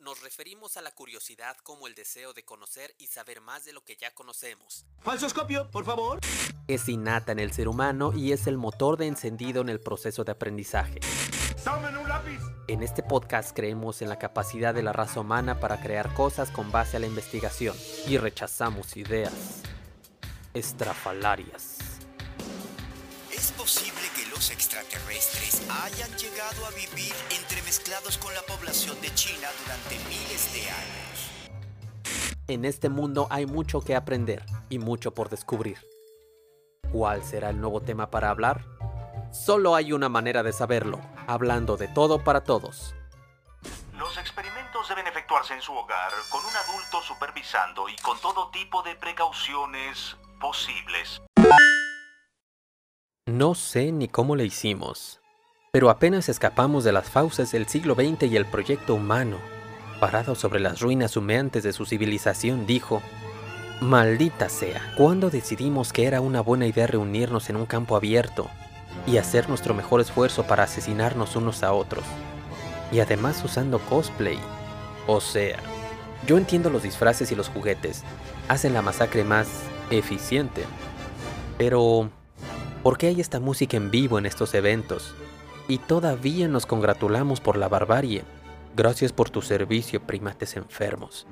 nos referimos a la curiosidad como el deseo de conocer y saber más de lo que ya conocemos. Falsoscopio, por favor. Es innata en el ser humano y es el motor de encendido en el proceso de aprendizaje. ¡Tomen un lápiz! En este podcast creemos en la capacidad de la raza humana para crear cosas con base a la investigación y rechazamos ideas estrafalarias. ¿Es posible que los extraterrestres hayan llegado a vivir entremezclados con la población de China durante miles de años? En este mundo hay mucho que aprender y mucho por descubrir. ¿Cuál será el nuevo tema para hablar? Solo hay una manera de saberlo, hablando de todo para todos. Los experimentos deben efectuarse en su hogar, con un adulto supervisando y con todo tipo de precauciones posibles. No sé ni cómo le hicimos, pero apenas escapamos de las fauces del siglo XX y el proyecto humano, parado sobre las ruinas humeantes de su civilización, dijo, Maldita sea, ¿cuándo decidimos que era una buena idea reunirnos en un campo abierto y hacer nuestro mejor esfuerzo para asesinarnos unos a otros? Y además usando cosplay. O sea, yo entiendo los disfraces y los juguetes, hacen la masacre más eficiente. Pero, ¿por qué hay esta música en vivo en estos eventos? Y todavía nos congratulamos por la barbarie. Gracias por tu servicio, primates enfermos.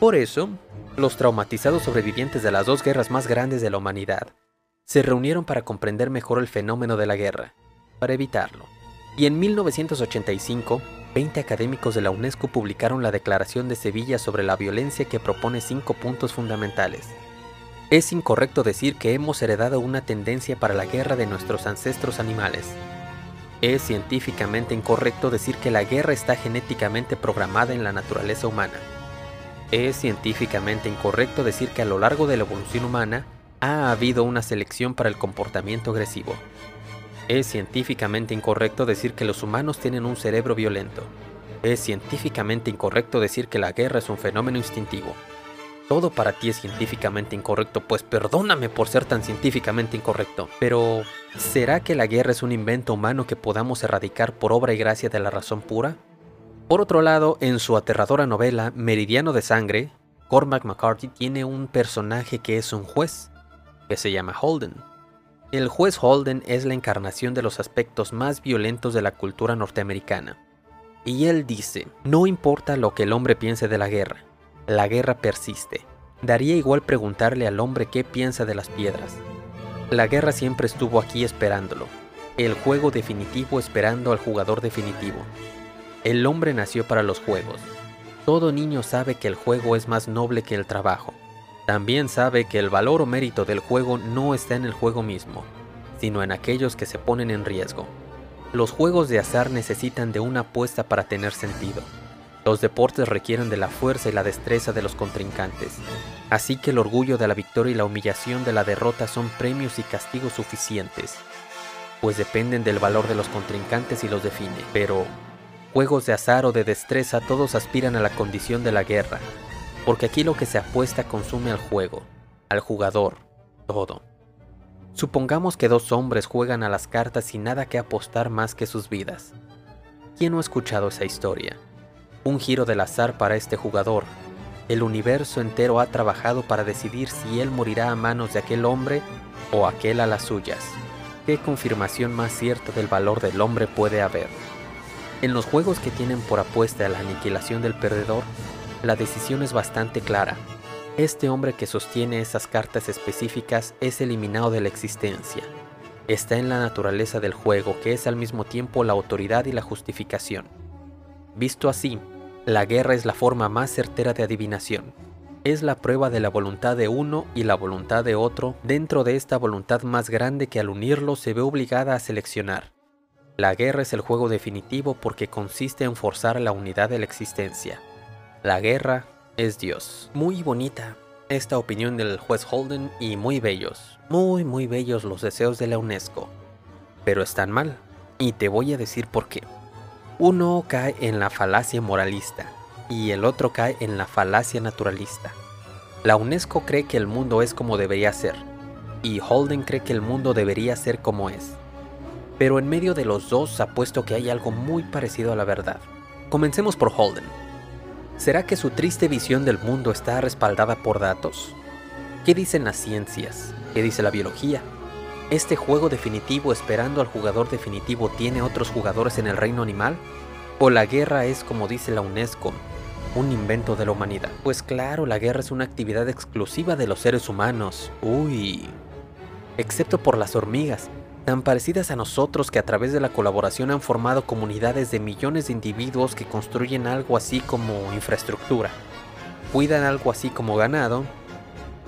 Por eso, los traumatizados sobrevivientes de las dos guerras más grandes de la humanidad se reunieron para comprender mejor el fenómeno de la guerra, para evitarlo. Y en 1985, 20 académicos de la UNESCO publicaron la Declaración de Sevilla sobre la violencia que propone cinco puntos fundamentales. Es incorrecto decir que hemos heredado una tendencia para la guerra de nuestros ancestros animales. Es científicamente incorrecto decir que la guerra está genéticamente programada en la naturaleza humana. Es científicamente incorrecto decir que a lo largo de la evolución humana ha habido una selección para el comportamiento agresivo. Es científicamente incorrecto decir que los humanos tienen un cerebro violento. Es científicamente incorrecto decir que la guerra es un fenómeno instintivo. Todo para ti es científicamente incorrecto, pues perdóname por ser tan científicamente incorrecto. Pero, ¿será que la guerra es un invento humano que podamos erradicar por obra y gracia de la razón pura? Por otro lado, en su aterradora novela Meridiano de Sangre, Cormac McCarthy tiene un personaje que es un juez, que se llama Holden. El juez Holden es la encarnación de los aspectos más violentos de la cultura norteamericana. Y él dice, no importa lo que el hombre piense de la guerra, la guerra persiste. Daría igual preguntarle al hombre qué piensa de las piedras. La guerra siempre estuvo aquí esperándolo, el juego definitivo esperando al jugador definitivo. El hombre nació para los juegos. Todo niño sabe que el juego es más noble que el trabajo. También sabe que el valor o mérito del juego no está en el juego mismo, sino en aquellos que se ponen en riesgo. Los juegos de azar necesitan de una apuesta para tener sentido. Los deportes requieren de la fuerza y la destreza de los contrincantes, así que el orgullo de la victoria y la humillación de la derrota son premios y castigos suficientes, pues dependen del valor de los contrincantes y los define. Pero, juegos de azar o de destreza todos aspiran a la condición de la guerra, porque aquí lo que se apuesta consume al juego, al jugador, todo. Supongamos que dos hombres juegan a las cartas sin nada que apostar más que sus vidas. ¿Quién no ha escuchado esa historia? Un giro del azar para este jugador. El universo entero ha trabajado para decidir si él morirá a manos de aquel hombre o aquel a las suyas. ¿Qué confirmación más cierta del valor del hombre puede haber? En los juegos que tienen por apuesta la aniquilación del perdedor, la decisión es bastante clara. Este hombre que sostiene esas cartas específicas es eliminado de la existencia. Está en la naturaleza del juego, que es al mismo tiempo la autoridad y la justificación. Visto así, la guerra es la forma más certera de adivinación. Es la prueba de la voluntad de uno y la voluntad de otro dentro de esta voluntad más grande que al unirlo se ve obligada a seleccionar. La guerra es el juego definitivo porque consiste en forzar la unidad de la existencia. La guerra es Dios. Muy bonita esta opinión del juez Holden y muy bellos, muy muy bellos los deseos de la UNESCO. Pero están mal, y te voy a decir por qué. Uno cae en la falacia moralista y el otro cae en la falacia naturalista. La UNESCO cree que el mundo es como debería ser, y Holden cree que el mundo debería ser como es. Pero en medio de los dos apuesto que hay algo muy parecido a la verdad. Comencemos por Holden. ¿Será que su triste visión del mundo está respaldada por datos? ¿Qué dicen las ciencias? ¿Qué dice la biología? ¿Este juego definitivo esperando al jugador definitivo tiene otros jugadores en el reino animal? ¿O la guerra es, como dice la UNESCO, un invento de la humanidad? Pues claro, la guerra es una actividad exclusiva de los seres humanos. Uy. Excepto por las hormigas, tan parecidas a nosotros que a través de la colaboración han formado comunidades de millones de individuos que construyen algo así como infraestructura, cuidan algo así como ganado,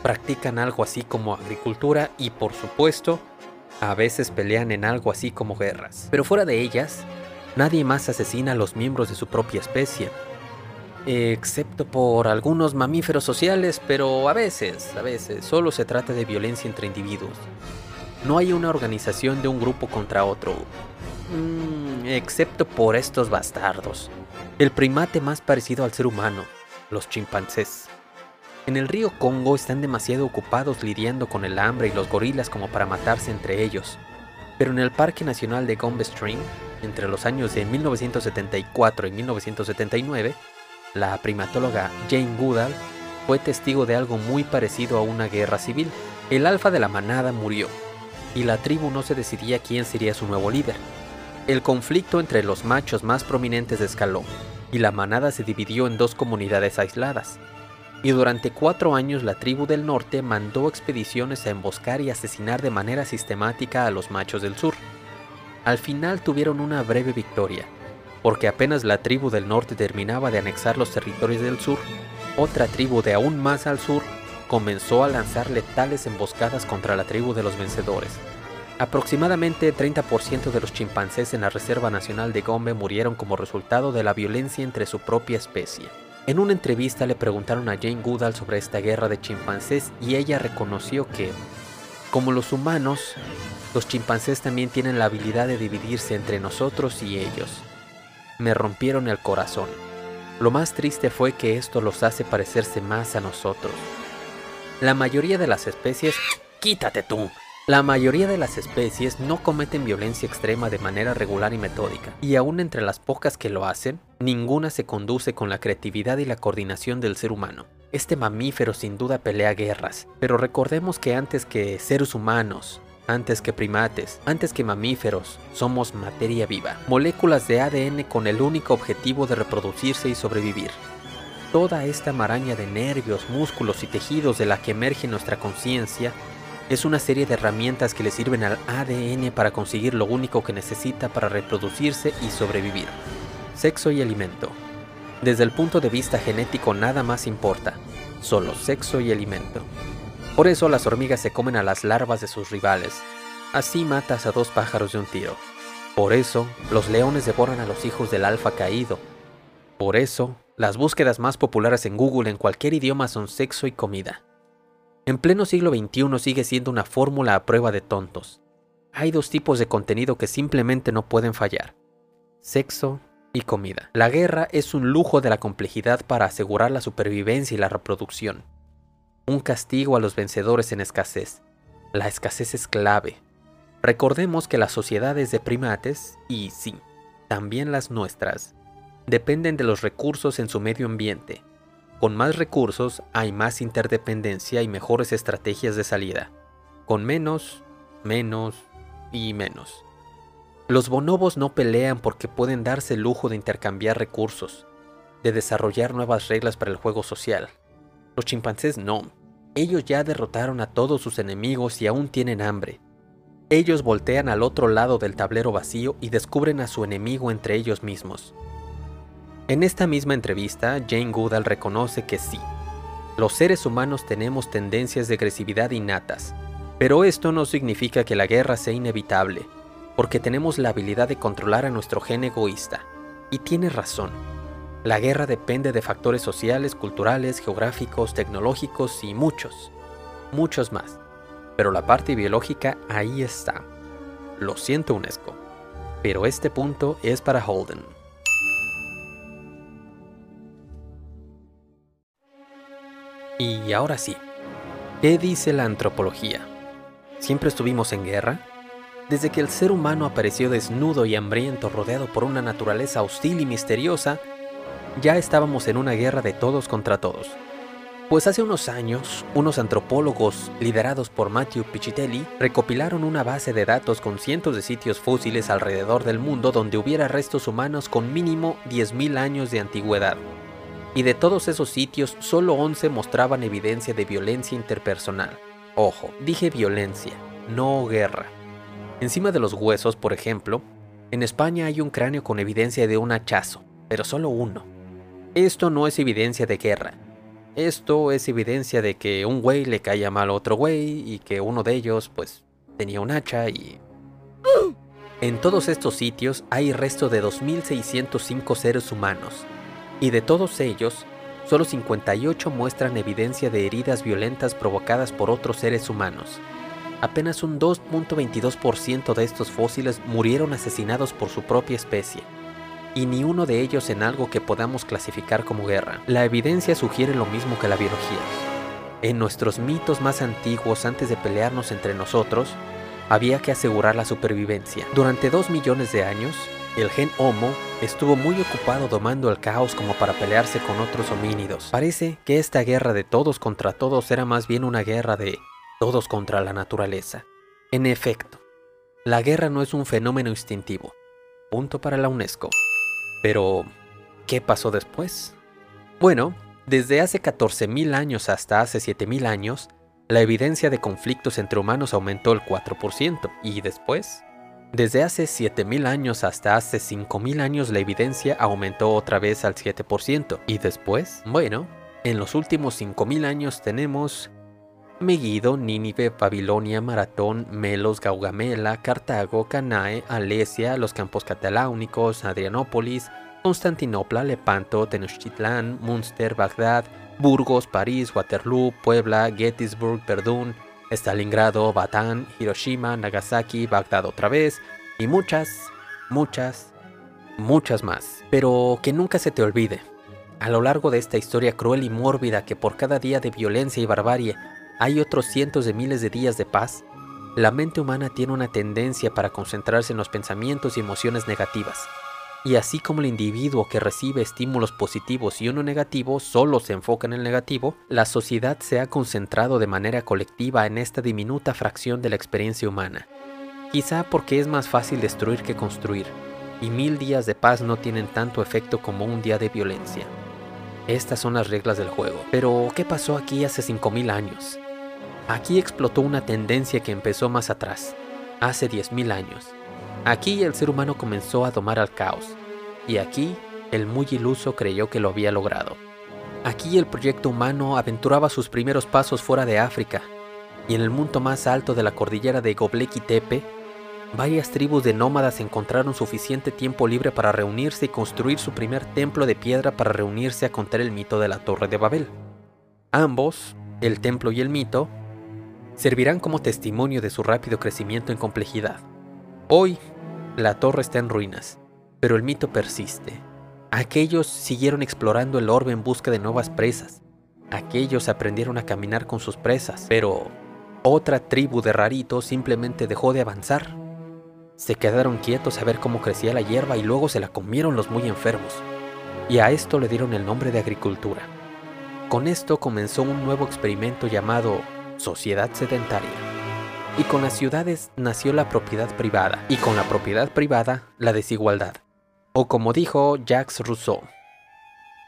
practican algo así como agricultura y por supuesto, a veces pelean en algo así como guerras. Pero fuera de ellas, nadie más asesina a los miembros de su propia especie. Excepto por algunos mamíferos sociales, pero a veces, a veces, solo se trata de violencia entre individuos. No hay una organización de un grupo contra otro. Mm, excepto por estos bastardos. El primate más parecido al ser humano, los chimpancés. En el río Congo están demasiado ocupados lidiando con el hambre y los gorilas como para matarse entre ellos. Pero en el Parque Nacional de Gombe Stream, entre los años de 1974 y 1979, la primatóloga Jane Goodall fue testigo de algo muy parecido a una guerra civil. El alfa de la manada murió, y la tribu no se decidía quién sería su nuevo líder. El conflicto entre los machos más prominentes escaló, y la manada se dividió en dos comunidades aisladas. Y durante cuatro años la tribu del norte mandó expediciones a emboscar y asesinar de manera sistemática a los machos del sur. Al final tuvieron una breve victoria, porque apenas la tribu del norte terminaba de anexar los territorios del sur, otra tribu de aún más al sur comenzó a lanzar letales emboscadas contra la tribu de los vencedores. Aproximadamente 30% de los chimpancés en la Reserva Nacional de Gombe murieron como resultado de la violencia entre su propia especie. En una entrevista le preguntaron a Jane Goodall sobre esta guerra de chimpancés y ella reconoció que, como los humanos, los chimpancés también tienen la habilidad de dividirse entre nosotros y ellos. Me rompieron el corazón. Lo más triste fue que esto los hace parecerse más a nosotros. La mayoría de las especies... ¡Quítate tú! La mayoría de las especies no cometen violencia extrema de manera regular y metódica, y aún entre las pocas que lo hacen, ninguna se conduce con la creatividad y la coordinación del ser humano. Este mamífero sin duda pelea guerras, pero recordemos que antes que seres humanos, antes que primates, antes que mamíferos, somos materia viva, moléculas de ADN con el único objetivo de reproducirse y sobrevivir. Toda esta maraña de nervios, músculos y tejidos de la que emerge nuestra conciencia es una serie de herramientas que le sirven al ADN para conseguir lo único que necesita para reproducirse y sobrevivir. Sexo y alimento. Desde el punto de vista genético nada más importa, solo sexo y alimento. Por eso las hormigas se comen a las larvas de sus rivales. Así matas a dos pájaros de un tiro. Por eso los leones devoran a los hijos del alfa caído. Por eso las búsquedas más populares en Google en cualquier idioma son sexo y comida. En pleno siglo XXI sigue siendo una fórmula a prueba de tontos. Hay dos tipos de contenido que simplemente no pueden fallar. Sexo y comida. La guerra es un lujo de la complejidad para asegurar la supervivencia y la reproducción. Un castigo a los vencedores en escasez. La escasez es clave. Recordemos que las sociedades de primates, y sí, también las nuestras, dependen de los recursos en su medio ambiente. Con más recursos hay más interdependencia y mejores estrategias de salida. Con menos, menos y menos. Los bonobos no pelean porque pueden darse el lujo de intercambiar recursos, de desarrollar nuevas reglas para el juego social. Los chimpancés no. Ellos ya derrotaron a todos sus enemigos y aún tienen hambre. Ellos voltean al otro lado del tablero vacío y descubren a su enemigo entre ellos mismos. En esta misma entrevista, Jane Goodall reconoce que sí, los seres humanos tenemos tendencias de agresividad innatas, pero esto no significa que la guerra sea inevitable, porque tenemos la habilidad de controlar a nuestro gen egoísta. Y tiene razón. La guerra depende de factores sociales, culturales, geográficos, tecnológicos y muchos, muchos más. Pero la parte biológica ahí está. Lo siento UNESCO, pero este punto es para Holden. Y ahora sí, ¿qué dice la antropología? ¿Siempre estuvimos en guerra? Desde que el ser humano apareció desnudo y hambriento rodeado por una naturaleza hostil y misteriosa, ya estábamos en una guerra de todos contra todos. Pues hace unos años, unos antropólogos liderados por Matthew Pichitelli recopilaron una base de datos con cientos de sitios fósiles alrededor del mundo donde hubiera restos humanos con mínimo 10.000 años de antigüedad. Y de todos esos sitios, solo 11 mostraban evidencia de violencia interpersonal. Ojo, dije violencia, no guerra. Encima de los huesos, por ejemplo, en España hay un cráneo con evidencia de un hachazo, pero solo uno. Esto no es evidencia de guerra, esto es evidencia de que un güey le caía mal a otro güey y que uno de ellos pues tenía un hacha y... En todos estos sitios hay resto de 2.605 seres humanos y de todos ellos, solo 58 muestran evidencia de heridas violentas provocadas por otros seres humanos. Apenas un 2.22% de estos fósiles murieron asesinados por su propia especie y ni uno de ellos en algo que podamos clasificar como guerra. La evidencia sugiere lo mismo que la biología. En nuestros mitos más antiguos, antes de pelearnos entre nosotros, había que asegurar la supervivencia. Durante dos millones de años, el gen Homo estuvo muy ocupado domando el caos como para pelearse con otros homínidos. Parece que esta guerra de todos contra todos era más bien una guerra de todos contra la naturaleza. En efecto, la guerra no es un fenómeno instintivo. Punto para la UNESCO. Pero, ¿qué pasó después? Bueno, desde hace 14.000 años hasta hace 7.000 años, la evidencia de conflictos entre humanos aumentó el 4%. ¿Y después? Desde hace 7.000 años hasta hace 5.000 años la evidencia aumentó otra vez al 7%. ¿Y después? Bueno, en los últimos 5.000 años tenemos Megiddo, Nínive, Babilonia, Maratón, Melos, Gaugamela, Cartago, Canae, Alesia, los campos cataláunicos, Adrianópolis, Constantinopla, Lepanto, Tenochtitlán, Munster, Bagdad, Burgos, París, Waterloo, Puebla, Gettysburg, Verdún, Stalingrado, Batán, Hiroshima, Nagasaki, Bagdad otra vez, y muchas, muchas, muchas más. Pero que nunca se te olvide, a lo largo de esta historia cruel y mórbida que por cada día de violencia y barbarie hay otros cientos de miles de días de paz, la mente humana tiene una tendencia para concentrarse en los pensamientos y emociones negativas. Y así como el individuo que recibe estímulos positivos y uno negativo solo se enfoca en el negativo, la sociedad se ha concentrado de manera colectiva en esta diminuta fracción de la experiencia humana. Quizá porque es más fácil destruir que construir, y mil días de paz no tienen tanto efecto como un día de violencia. Estas son las reglas del juego. Pero, ¿qué pasó aquí hace 5.000 años? Aquí explotó una tendencia que empezó más atrás, hace 10.000 años. Aquí el ser humano comenzó a domar al caos, y aquí el muy iluso creyó que lo había logrado. Aquí el proyecto humano aventuraba sus primeros pasos fuera de África, y en el punto más alto de la cordillera de Göbekli Tepe, varias tribus de nómadas encontraron suficiente tiempo libre para reunirse y construir su primer templo de piedra para reunirse a contar el mito de la Torre de Babel. Ambos, el templo y el mito, servirán como testimonio de su rápido crecimiento en complejidad. Hoy, la torre está en ruinas, pero el mito persiste. Aquellos siguieron explorando el orbe en busca de nuevas presas. Aquellos aprendieron a caminar con sus presas, pero otra tribu de raritos simplemente dejó de avanzar. Se quedaron quietos a ver cómo crecía la hierba y luego se la comieron los muy enfermos. Y a esto le dieron el nombre de agricultura. Con esto comenzó un nuevo experimento llamado sociedad sedentaria. Y con las ciudades nació la propiedad privada, y con la propiedad privada la desigualdad. O como dijo Jacques Rousseau,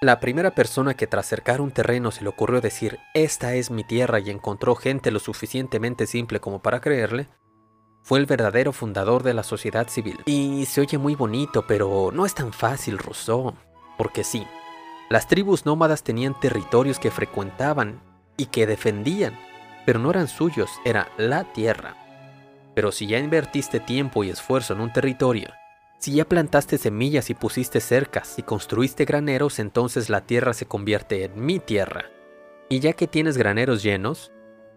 la primera persona que tras cercar un terreno se le ocurrió decir, esta es mi tierra y encontró gente lo suficientemente simple como para creerle, fue el verdadero fundador de la sociedad civil. Y se oye muy bonito, pero no es tan fácil, Rousseau. Porque sí, las tribus nómadas tenían territorios que frecuentaban y que defendían, pero no eran suyos, era la tierra. Pero si ya invertiste tiempo y esfuerzo en un territorio, si ya plantaste semillas y pusiste cercas y construiste graneros, entonces la tierra se convierte en mi tierra. Y ya que tienes graneros llenos,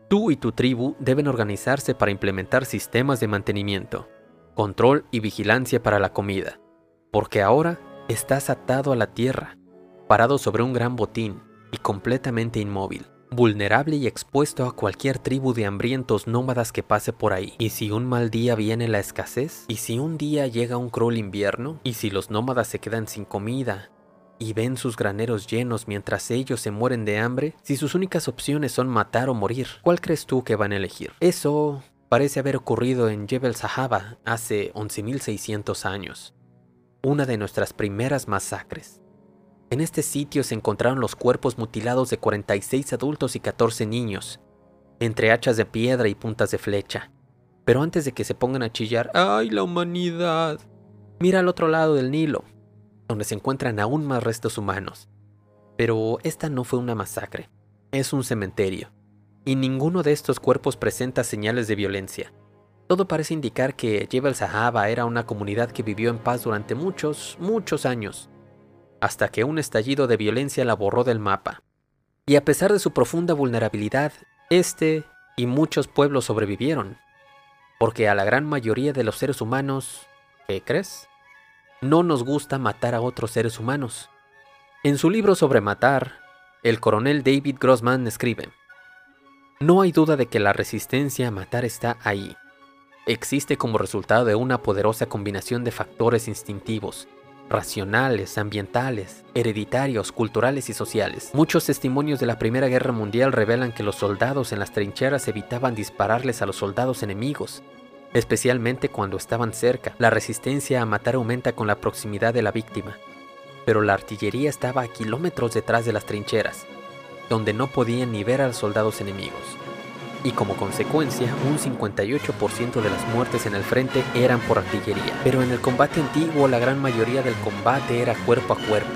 tú y tu tribu deben organizarse para implementar sistemas de mantenimiento, control y vigilancia para la comida, porque ahora estás atado a la tierra, parado sobre un gran botín y completamente inmóvil vulnerable y expuesto a cualquier tribu de hambrientos nómadas que pase por ahí. ¿Y si un mal día viene la escasez? ¿Y si un día llega un cruel invierno? ¿Y si los nómadas se quedan sin comida? y ven sus graneros llenos mientras ellos se mueren de hambre, si sus únicas opciones son matar o morir, ¿cuál crees tú que van a elegir? Eso parece haber ocurrido en Jebel Sahaba hace 11.600 años, una de nuestras primeras masacres. En este sitio se encontraron los cuerpos mutilados de 46 adultos y 14 niños, entre hachas de piedra y puntas de flecha. Pero antes de que se pongan a chillar, ¡ay, la humanidad! Mira al otro lado del Nilo, donde se encuentran aún más restos humanos. Pero esta no fue una masacre, es un cementerio, y ninguno de estos cuerpos presenta señales de violencia. Todo parece indicar que Jebel Sahaba era una comunidad que vivió en paz durante muchos, muchos años, hasta que un estallido de violencia la borró del mapa. Y a pesar de su profunda vulnerabilidad, este y muchos pueblos sobrevivieron, porque a la gran mayoría de los seres humanos, ¿qué crees? No nos gusta matar a otros seres humanos. En su libro sobre matar, el coronel David Grossman escribe, No hay duda de que la resistencia a matar está ahí. Existe como resultado de una poderosa combinación de factores instintivos, racionales, ambientales, hereditarios, culturales y sociales. Muchos testimonios de la Primera Guerra Mundial revelan que los soldados en las trincheras evitaban dispararles a los soldados enemigos, especialmente cuando estaban cerca. La resistencia a matar aumenta con la proximidad de la víctima, pero la artillería estaba a kilómetros detrás de las trincheras, donde no podían ni ver a los soldados enemigos y como consecuencia un 58% de las muertes en el frente eran por artillería. Pero en el combate antiguo la gran mayoría del combate era cuerpo a cuerpo,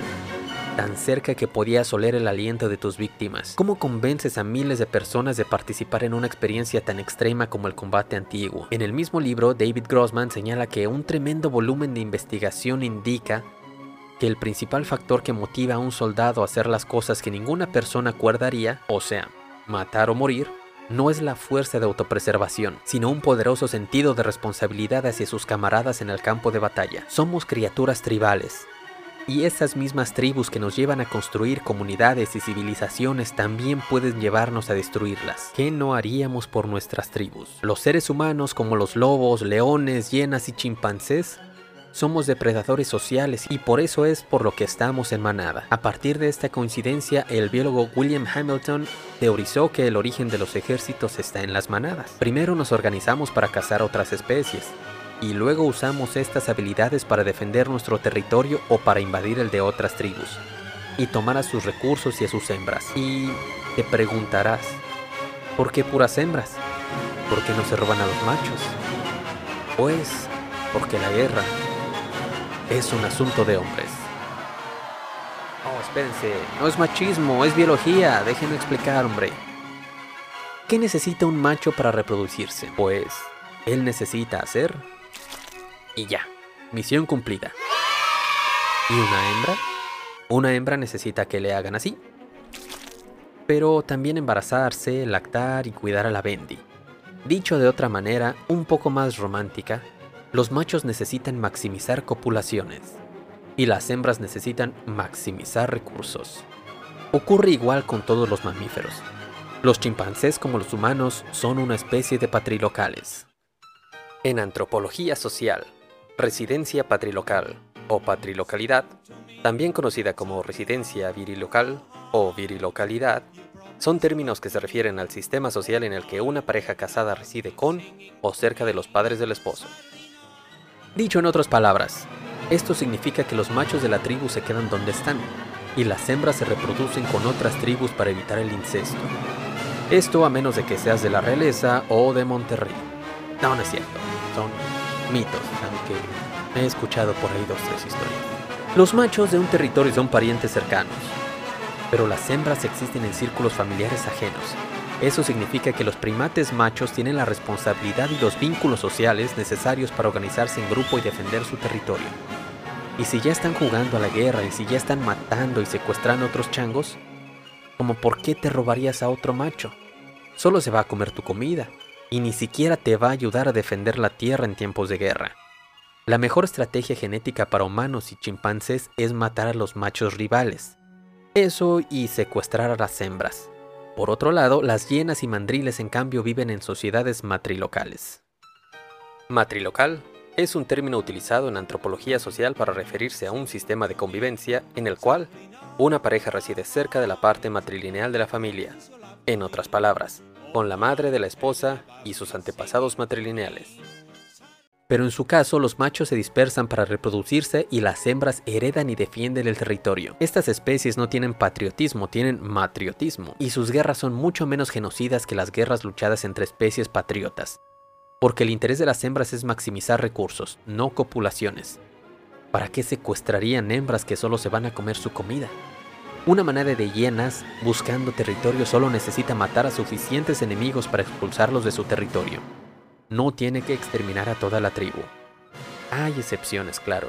tan cerca que podías oler el aliento de tus víctimas. ¿Cómo convences a miles de personas de participar en una experiencia tan extrema como el combate antiguo? En el mismo libro, David Grossman señala que un tremendo volumen de investigación indica que el principal factor que motiva a un soldado a hacer las cosas que ninguna persona acuerdaría, o sea, matar o morir, no es la fuerza de autopreservación, sino un poderoso sentido de responsabilidad hacia sus camaradas en el campo de batalla. Somos criaturas tribales, y esas mismas tribus que nos llevan a construir comunidades y civilizaciones también pueden llevarnos a destruirlas. ¿Qué no haríamos por nuestras tribus? Los seres humanos como los lobos, leones, hienas y chimpancés somos depredadores sociales y por eso es por lo que estamos en manada. A partir de esta coincidencia, el biólogo William Hamilton teorizó que el origen de los ejércitos está en las manadas. Primero nos organizamos para cazar otras especies, y luego usamos estas habilidades para defender nuestro territorio o para invadir el de otras tribus, y tomar a sus recursos y a sus hembras. Y te preguntarás, ¿por qué puras hembras? ¿Por qué no se roban a los machos? Pues porque la guerra es un asunto de hombres. Oh, espérense, no es machismo, es biología, déjenme explicar, hombre. ¿Qué necesita un macho para reproducirse? Pues, él necesita hacer... Y ya, misión cumplida. ¿Y una hembra? Una hembra necesita que le hagan así. Pero también embarazarse, lactar y cuidar a la Bendy. Dicho de otra manera, un poco más romántica, los machos necesitan maximizar copulaciones y las hembras necesitan maximizar recursos. Ocurre igual con todos los mamíferos. Los chimpancés como los humanos son una especie de patrilocales. En antropología social, residencia patrilocal o patrilocalidad, también conocida como residencia virilocal o virilocalidad, son términos que se refieren al sistema social en el que una pareja casada reside con o cerca de los padres del esposo. Dicho en otras palabras, esto significa que los machos de la tribu se quedan donde están y las hembras se reproducen con otras tribus para evitar el incesto. Esto a menos de que seas de la realeza o de Monterrey. No, no es cierto, son mitos, aunque he escuchado por ahí dos tres historias. Los machos de un territorio son parientes cercanos, pero las hembras existen en círculos familiares ajenos eso significa que los primates machos tienen la responsabilidad y los vínculos sociales necesarios para organizarse en grupo y defender su territorio. Y si ya están jugando a la guerra y si ya están matando y secuestrando a otros changos, ¿como por qué te robarías a otro macho? Solo se va a comer tu comida y ni siquiera te va a ayudar a defender la tierra en tiempos de guerra. La mejor estrategia genética para humanos y chimpancés es matar a los machos rivales. Eso y secuestrar a las hembras. Por otro lado, las hienas y mandriles en cambio viven en sociedades matrilocales. Matrilocal es un término utilizado en antropología social para referirse a un sistema de convivencia en el cual una pareja reside cerca de la parte matrilineal de la familia. En otras palabras, con la madre de la esposa y sus antepasados matrilineales. Pero en su caso, los machos se dispersan para reproducirse y las hembras heredan y defienden el territorio. Estas especies no tienen patriotismo, tienen matriotismo, y sus guerras son mucho menos genocidas que las guerras luchadas entre especies patriotas porque el interés de las hembras es maximizar recursos, no copulaciones. ¿Para qué secuestrarían hembras que solo se van a comer su comida? Una manada de hienas buscando territorio solo necesita matar a suficientes enemigos para expulsarlos de su territorio. No tiene que exterminar a toda la tribu. Hay excepciones, claro.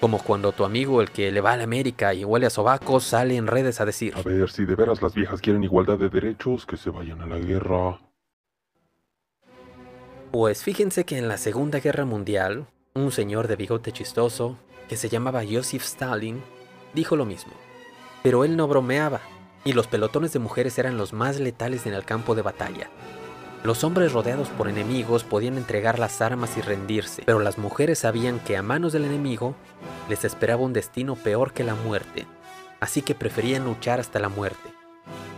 Como cuando tu amigo, el que le va a la América y huele a sobaco, sale en redes a decir: A ver, si de veras las viejas quieren igualdad de derechos, que se vayan a la guerra. Pues fíjense que en la Segunda Guerra Mundial, un señor de bigote chistoso, que se llamaba Joseph Stalin, dijo lo mismo. Pero él no bromeaba, y los pelotones de mujeres eran los más letales en el campo de batalla. Los hombres rodeados por enemigos podían entregar las armas y rendirse, pero las mujeres sabían que a manos del enemigo les esperaba un destino peor que la muerte, así que preferían luchar hasta la muerte.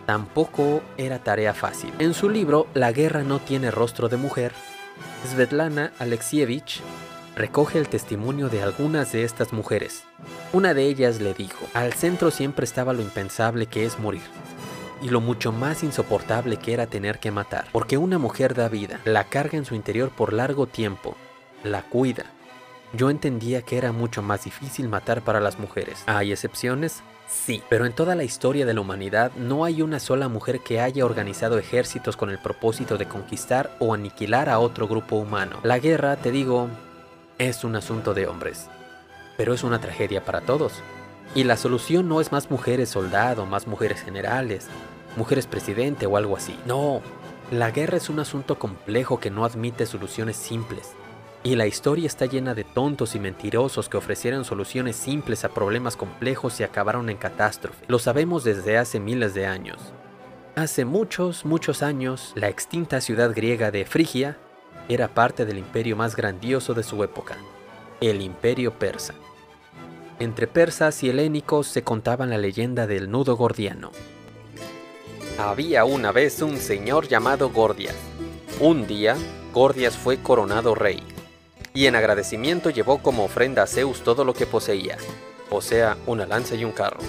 Tampoco era tarea fácil. En su libro La guerra no tiene rostro de mujer, Svetlana Alexievich recoge el testimonio de algunas de estas mujeres. Una de ellas le dijo, al centro siempre estaba lo impensable que es morir, y lo mucho más insoportable que era tener que matar, porque una mujer da vida, la carga en su interior por largo tiempo, la cuida. Yo entendía que era mucho más difícil matar para las mujeres. ¿Hay excepciones? Sí, pero en toda la historia de la humanidad no hay una sola mujer que haya organizado ejércitos con el propósito de conquistar o aniquilar a otro grupo humano. La guerra, te digo, es un asunto de hombres, pero es una tragedia para todos. Y la solución no es más mujeres soldado, más mujeres generales, mujeres presidente o algo así. No, la guerra es un asunto complejo que no admite soluciones simples. Y la historia está llena de tontos y mentirosos que ofrecieron soluciones simples a problemas complejos y acabaron en catástrofe. Lo sabemos desde hace miles de años. Hace muchos, muchos años, la extinta ciudad griega de Frigia era parte del imperio más grandioso de su época, el imperio persa. Entre persas y helénicos se contaban la leyenda del nudo gordiano. Había una vez un señor llamado Gordias. Un día, Gordias fue coronado rey y en agradecimiento llevó como ofrenda a Zeus todo lo que poseía, o sea, una lanza y un carro.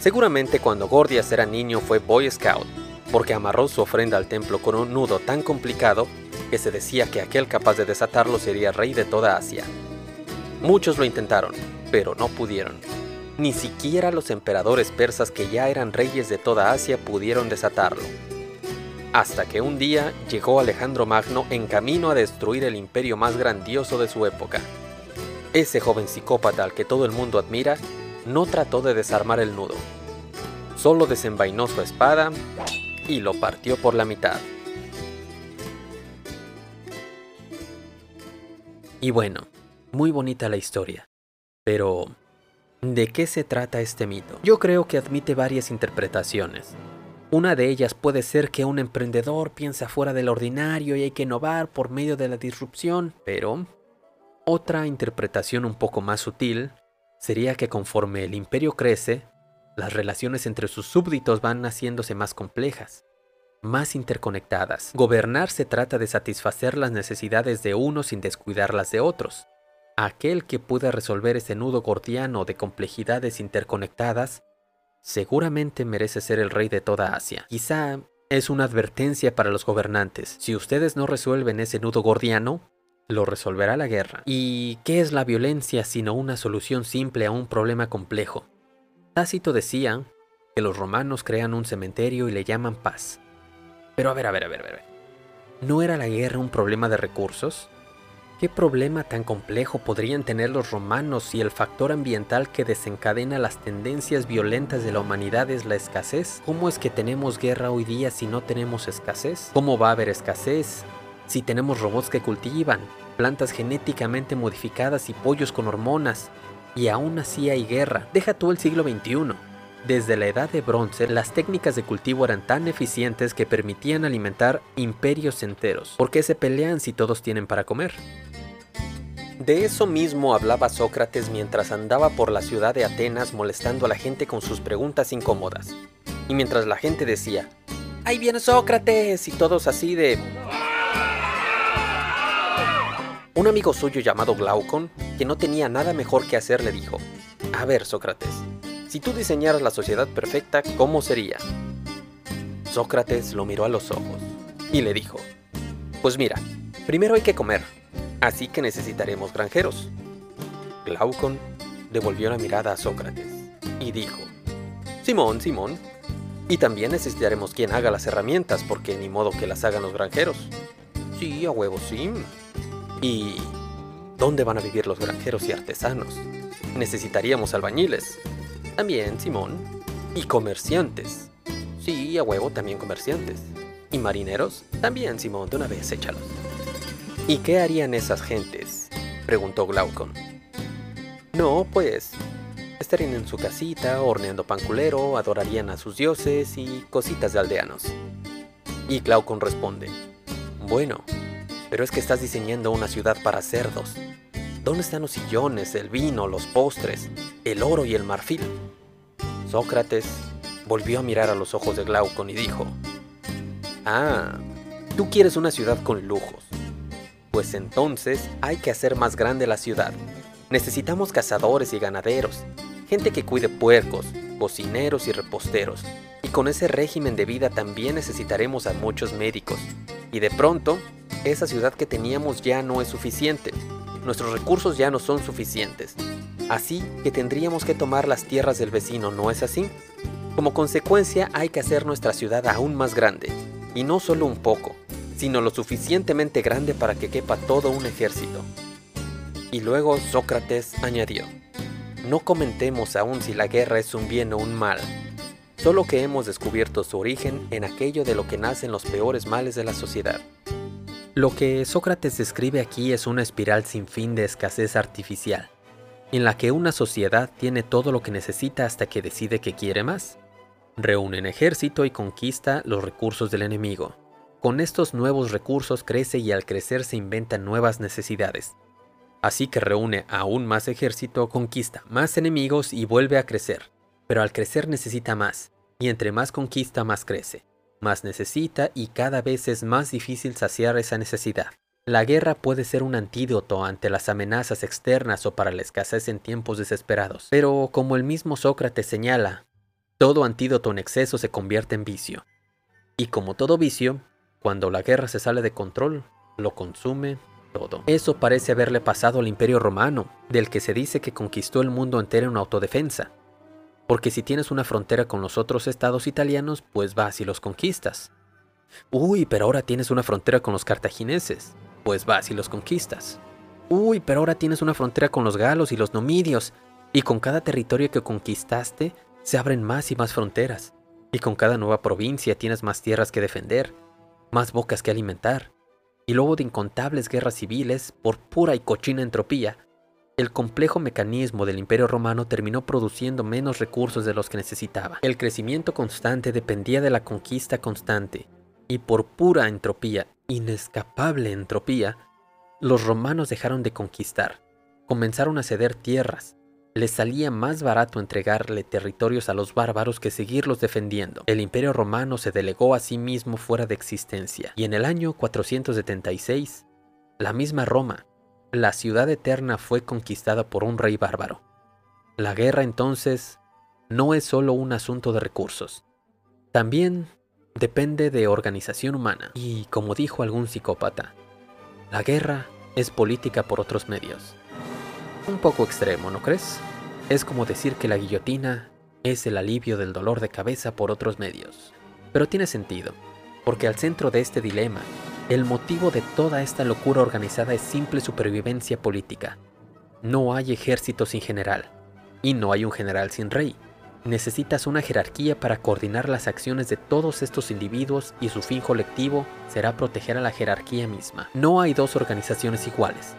Seguramente cuando Gordias era niño fue Boy Scout, porque amarró su ofrenda al templo con un nudo tan complicado que se decía que aquel capaz de desatarlo sería rey de toda Asia. Muchos lo intentaron, pero no pudieron. Ni siquiera los emperadores persas que ya eran reyes de toda Asia pudieron desatarlo hasta que un día llegó Alejandro Magno en camino a destruir el imperio más grandioso de su época. Ese joven psicópata al que todo el mundo admira no trató de desarmar el nudo, solo desenvainó su espada y lo partió por la mitad. Y bueno, muy bonita la historia, pero ¿de qué se trata este mito? Yo creo que admite varias interpretaciones. Una de ellas puede ser que un emprendedor piensa fuera del ordinario y hay que innovar por medio de la disrupción, pero otra interpretación un poco más sutil sería que conforme el imperio crece, las relaciones entre sus súbditos van haciéndose más complejas, más interconectadas. Gobernar se trata de satisfacer las necesidades de unos sin descuidar las de otros. Aquel que pueda resolver ese nudo gordiano de complejidades interconectadas seguramente merece ser el rey de toda Asia. Quizá es una advertencia para los gobernantes. Si ustedes no resuelven ese nudo gordiano, lo resolverá la guerra. ¿Y qué es la violencia sino una solución simple a un problema complejo? Tácito decía que los romanos crean un cementerio y le llaman paz. Pero a ver, a ver, a ver, a ver. ¿No era la guerra un problema de recursos? ¿Qué problema tan complejo podrían tener los romanos si el factor ambiental que desencadena las tendencias violentas de la humanidad es la escasez? ¿Cómo es que tenemos guerra hoy día si no tenemos escasez? ¿Cómo va a haber escasez si tenemos robots que cultivan, plantas genéticamente modificadas y pollos con hormonas? Y aún así hay guerra. Deja tú el siglo XXI. Desde la edad de bronce, las técnicas de cultivo eran tan eficientes que permitían alimentar imperios enteros. ¿Por qué se pelean si todos tienen para comer? De eso mismo hablaba Sócrates mientras andaba por la ciudad de Atenas molestando a la gente con sus preguntas incómodas. Y mientras la gente decía, ¡Ahí viene Sócrates! y todos así de... Un amigo suyo llamado Glaucon, que no tenía nada mejor que hacer, le dijo, A ver, Sócrates, si tú diseñaras la sociedad perfecta, ¿cómo sería? Sócrates lo miró a los ojos y le dijo, Pues mira, primero hay que comer, así que necesitaremos granjeros. Glaucon devolvió la mirada a Sócrates y dijo, Simón, Simón, y también necesitaremos quien haga las herramientas, porque ni modo que las hagan los granjeros. Sí, a huevo, sí. ¿Y dónde van a vivir los granjeros y artesanos? Necesitaríamos albañiles. También, Simón. Y comerciantes. Sí, a huevo, también comerciantes. ¿Y marineros? También, Simón, de una vez échalos. ¿Y qué harían esas gentes? preguntó Glaucon. No, pues, estarían en su casita, horneando pan culero, adorarían a sus dioses y cositas de aldeanos. Y Glaucon responde, bueno, pero es que estás diseñando una ciudad para cerdos. ¿Dónde están los sillones, el vino, los postres, el oro y el marfil? Sócrates volvió a mirar a los ojos de Glaucon y dijo, Ah, tú quieres una ciudad con lujos. Pues entonces hay que hacer más grande la ciudad. Necesitamos cazadores y ganaderos, gente que cuide puercos, cocineros y reposteros. Y con ese régimen de vida también necesitaremos a muchos médicos. Y de pronto esa ciudad que teníamos ya no es suficiente. Nuestros recursos ya no son suficientes. Así que tendríamos que tomar las tierras del vecino, ¿no es así? Como consecuencia hay que hacer nuestra ciudad aún más grande. Y no solo un poco, sino lo suficientemente grande para que quepa todo un ejército. Y luego Sócrates añadió, no comentemos aún si la guerra es un bien o un mal, solo que hemos descubierto su origen en aquello de lo que nacen los peores males de la sociedad. Lo que Sócrates describe aquí es una espiral sin fin de escasez artificial, en la que una sociedad tiene todo lo que necesita hasta que decide que quiere más. Reúne un ejército y conquista los recursos del enemigo. Con estos nuevos recursos crece y al crecer se inventan nuevas necesidades. Así que reúne aún más ejército, conquista más enemigos y vuelve a crecer. Pero al crecer necesita más, y entre más conquista más crece más necesita y cada vez es más difícil saciar esa necesidad. La guerra puede ser un antídoto ante las amenazas externas o para la escasez en tiempos desesperados, pero como el mismo Sócrates señala, todo antídoto en exceso se convierte en vicio. Y como todo vicio, cuando la guerra se sale de control, lo consume todo. Eso parece haberle pasado al Imperio Romano, del que se dice que conquistó el mundo entero en autodefensa, porque si tienes una frontera con los otros estados italianos, pues vas y los conquistas. Uy, pero ahora tienes una frontera con los cartagineses, pues vas y los conquistas. Uy, pero ahora tienes una frontera con los galos y los nomidios, y con cada territorio que conquistaste se abren más y más fronteras, y con cada nueva provincia tienes más tierras que defender, más bocas que alimentar, y luego de incontables guerras civiles por pura y cochina entropía, el complejo mecanismo del Imperio Romano terminó produciendo menos recursos de los que necesitaba. El crecimiento constante dependía de la conquista constante, y por pura entropía, inescapable entropía, los romanos dejaron de conquistar, comenzaron a ceder tierras, les salía más barato entregarle territorios a los bárbaros que seguirlos defendiendo. El imperio romano se delegó a sí mismo fuera de existencia, y en el año 476, la misma Roma, la ciudad eterna fue conquistada por un rey bárbaro. La guerra entonces no es solo un asunto de recursos, también depende de organización humana. Y como dijo algún psicópata, la guerra es política por otros medios. Un poco extremo, ¿no crees? Es como decir que la guillotina es el alivio del dolor de cabeza por otros medios. Pero tiene sentido, porque al centro de este dilema el motivo de toda esta locura organizada es simple supervivencia política. No hay ejército sin general, y no hay un general sin rey. Necesitas una jerarquía para coordinar las acciones de todos estos individuos y su fin colectivo será proteger a la jerarquía misma. No hay dos organizaciones iguales.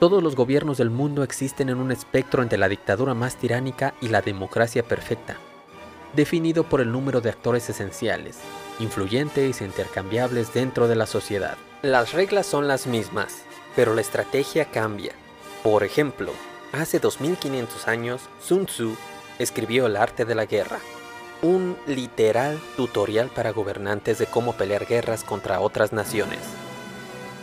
Todos los gobiernos del mundo existen en un espectro entre la dictadura más tiránica y la democracia perfecta, definido por el número de actores esenciales, influyentes e intercambiables dentro de la sociedad. Las reglas son las mismas, pero la estrategia cambia. Por ejemplo, hace 2500 años, Sun Tzu escribió El arte de la guerra, un literal tutorial para gobernantes de cómo pelear guerras contra otras naciones.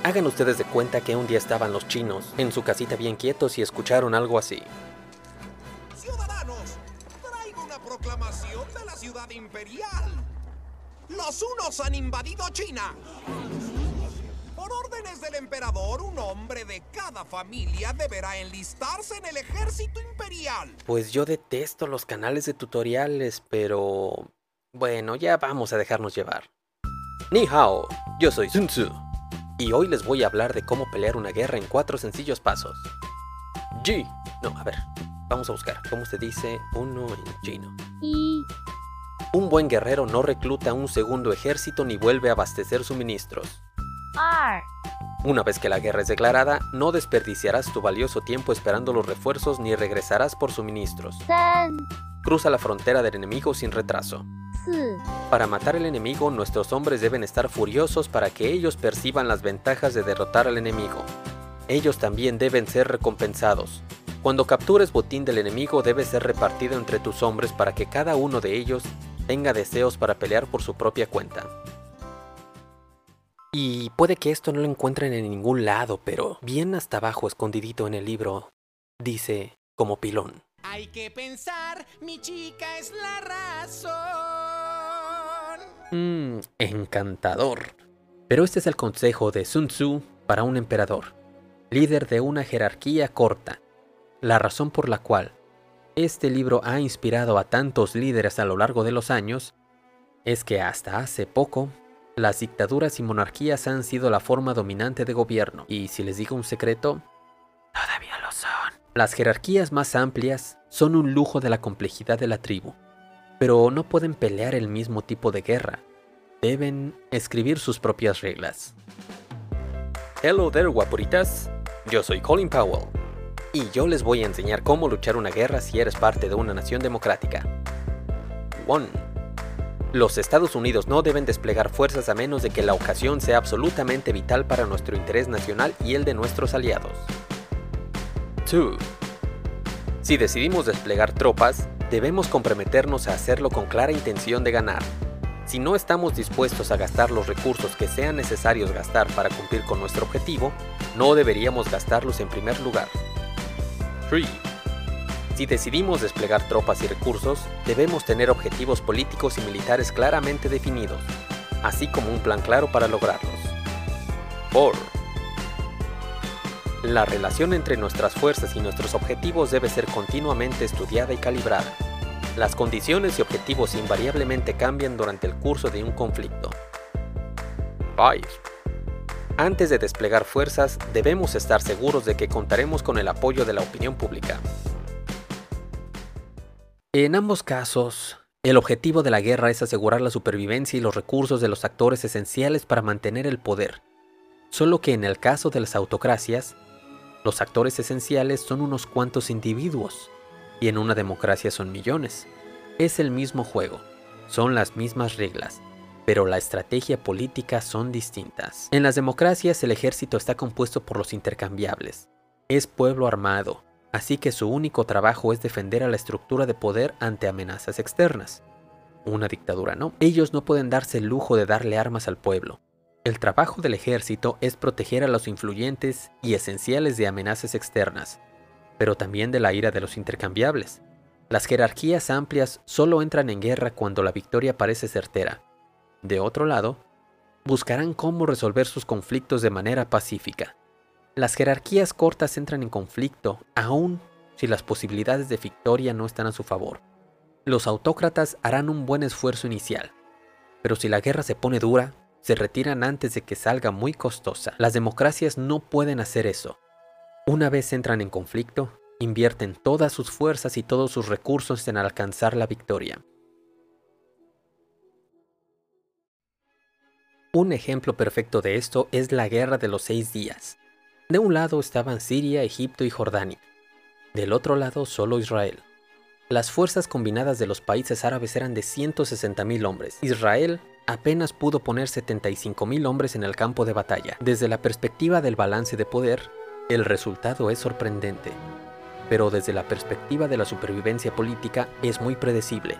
Hagan ustedes de cuenta que un día estaban los chinos en su casita bien quietos y escucharon algo así. Ciudadanos, traigo una proclamación de la ciudad imperial. Los unos han invadido China. Por órdenes del emperador, un hombre de cada familia deberá enlistarse en el ejército imperial. Pues yo detesto los canales de tutoriales, pero... Bueno, ya vamos a dejarnos llevar. Ni hao, yo soy Sun Tzu. Y hoy les voy a hablar de cómo pelear una guerra en cuatro sencillos pasos. Ji. No, a ver, vamos a buscar. ¿Cómo se dice uno en chino? Y un buen guerrero no recluta un segundo ejército ni vuelve a abastecer suministros. R. Una vez que la guerra es declarada, no desperdiciarás tu valioso tiempo esperando los refuerzos ni regresarás por suministros. Ten. Cruza la frontera del enemigo sin retraso. Para matar al enemigo, nuestros hombres deben estar furiosos para que ellos perciban las ventajas de derrotar al enemigo. Ellos también deben ser recompensados. Cuando captures botín del enemigo debe ser repartido entre tus hombres para que cada uno de ellos tenga deseos para pelear por su propia cuenta. Y puede que esto no lo encuentren en ningún lado, pero bien hasta abajo, escondidito en el libro, dice como pilón. Hay que pensar, mi chica es la razón. Mmm, encantador. Pero este es el consejo de Sun Tzu para un emperador, líder de una jerarquía corta. La razón por la cual este libro ha inspirado a tantos líderes a lo largo de los años es que hasta hace poco las dictaduras y monarquías han sido la forma dominante de gobierno. Y si les digo un secreto, todavía lo son. Las jerarquías más amplias son un lujo de la complejidad de la tribu, pero no pueden pelear el mismo tipo de guerra. Deben escribir sus propias reglas. Hello there, guapuritas. Yo soy Colin Powell. Y yo les voy a enseñar cómo luchar una guerra si eres parte de una nación democrática. 1. Los Estados Unidos no deben desplegar fuerzas a menos de que la ocasión sea absolutamente vital para nuestro interés nacional y el de nuestros aliados. 2. Si decidimos desplegar tropas, debemos comprometernos a hacerlo con clara intención de ganar. Si no estamos dispuestos a gastar los recursos que sean necesarios gastar para cumplir con nuestro objetivo, no deberíamos gastarlos en primer lugar. 3. Si decidimos desplegar tropas y recursos, debemos tener objetivos políticos y militares claramente definidos, así como un plan claro para lograrlos. 4. La relación entre nuestras fuerzas y nuestros objetivos debe ser continuamente estudiada y calibrada. Las condiciones y objetivos invariablemente cambian durante el curso de un conflicto. 5. Antes de desplegar fuerzas, debemos estar seguros de que contaremos con el apoyo de la opinión pública. En ambos casos, el objetivo de la guerra es asegurar la supervivencia y los recursos de los actores esenciales para mantener el poder. Solo que en el caso de las autocracias, los actores esenciales son unos cuantos individuos, y en una democracia son millones. Es el mismo juego, son las mismas reglas, pero la estrategia política son distintas. En las democracias el ejército está compuesto por los intercambiables. Es pueblo armado, así que su único trabajo es defender a la estructura de poder ante amenazas externas. Una dictadura no. Ellos no pueden darse el lujo de darle armas al pueblo. El trabajo del ejército es proteger a los influyentes y esenciales de amenazas externas, pero también de la ira de los intercambiables. Las jerarquías amplias solo entran en guerra cuando la victoria parece certera. De otro lado, buscarán cómo resolver sus conflictos de manera pacífica. Las jerarquías cortas entran en conflicto aun si las posibilidades de victoria no están a su favor. Los autócratas harán un buen esfuerzo inicial, pero si la guerra se pone dura, se retiran antes de que salga muy costosa. Las democracias no pueden hacer eso. Una vez entran en conflicto, invierten todas sus fuerzas y todos sus recursos en alcanzar la victoria. Un ejemplo perfecto de esto es la Guerra de los Seis Días. De un lado estaban Siria, Egipto y Jordania. Del otro lado solo Israel. Las fuerzas combinadas de los países árabes eran de 160.000 hombres. Israel apenas pudo poner 75.000 hombres en el campo de batalla. Desde la perspectiva del balance de poder, El resultado es sorprendente, pero desde la perspectiva de la supervivencia política es muy predecible.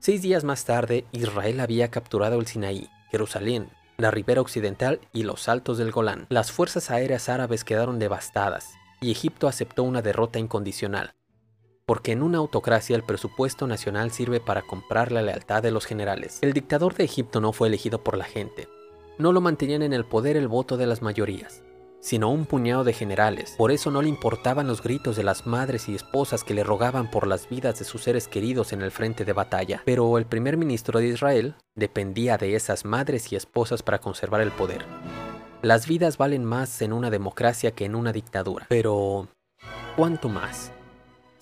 Seis días más tarde, Israel había capturado el Sinaí, Jerusalén, la ribera occidental y los altos del Golán. Las fuerzas aéreas árabes quedaron devastadas y Egipto aceptó una derrota incondicional, porque en una autocracia el presupuesto nacional sirve para comprar la lealtad de los generales. El dictador de Egipto no fue elegido por la gente, no lo mantenían en el poder el voto de las mayorías sino un puñado de generales. Por eso no le importaban los gritos de las madres y esposas que le rogaban por las vidas de sus seres queridos en el frente de batalla. Pero el primer ministro de Israel dependía de esas madres y esposas para conservar el poder. Las vidas valen más en una democracia que en una dictadura. Pero, ¿cuánto más?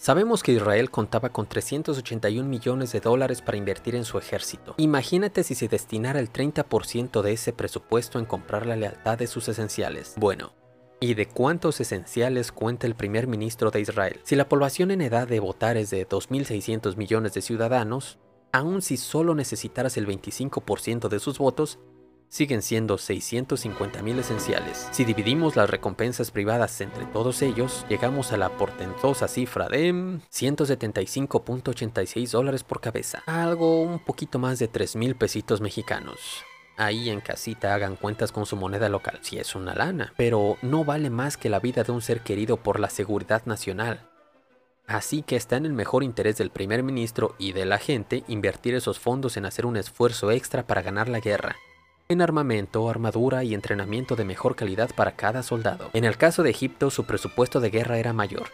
Sabemos que Israel contaba con 381 millones de dólares para invertir en su ejército. Imagínate si se destinara el 30% de ese presupuesto en comprar la lealtad de sus esenciales. Bueno, ¿y de cuántos esenciales cuenta el primer ministro de Israel? Si la población en edad de votar es de 2.600 millones de ciudadanos, aun si solo necesitaras el 25% de sus votos, siguen siendo 650 mil esenciales. Si dividimos las recompensas privadas entre todos ellos, llegamos a la portentosa cifra de 175.86 dólares por cabeza, algo un poquito más de 3 mil pesitos mexicanos. Ahí en casita hagan cuentas con su moneda local, si es una lana, pero no vale más que la vida de un ser querido por la seguridad nacional. Así que está en el mejor interés del primer ministro y de la gente invertir esos fondos en hacer un esfuerzo extra para ganar la guerra en armamento, armadura y entrenamiento de mejor calidad para cada soldado. En el caso de Egipto, su presupuesto de guerra era mayor,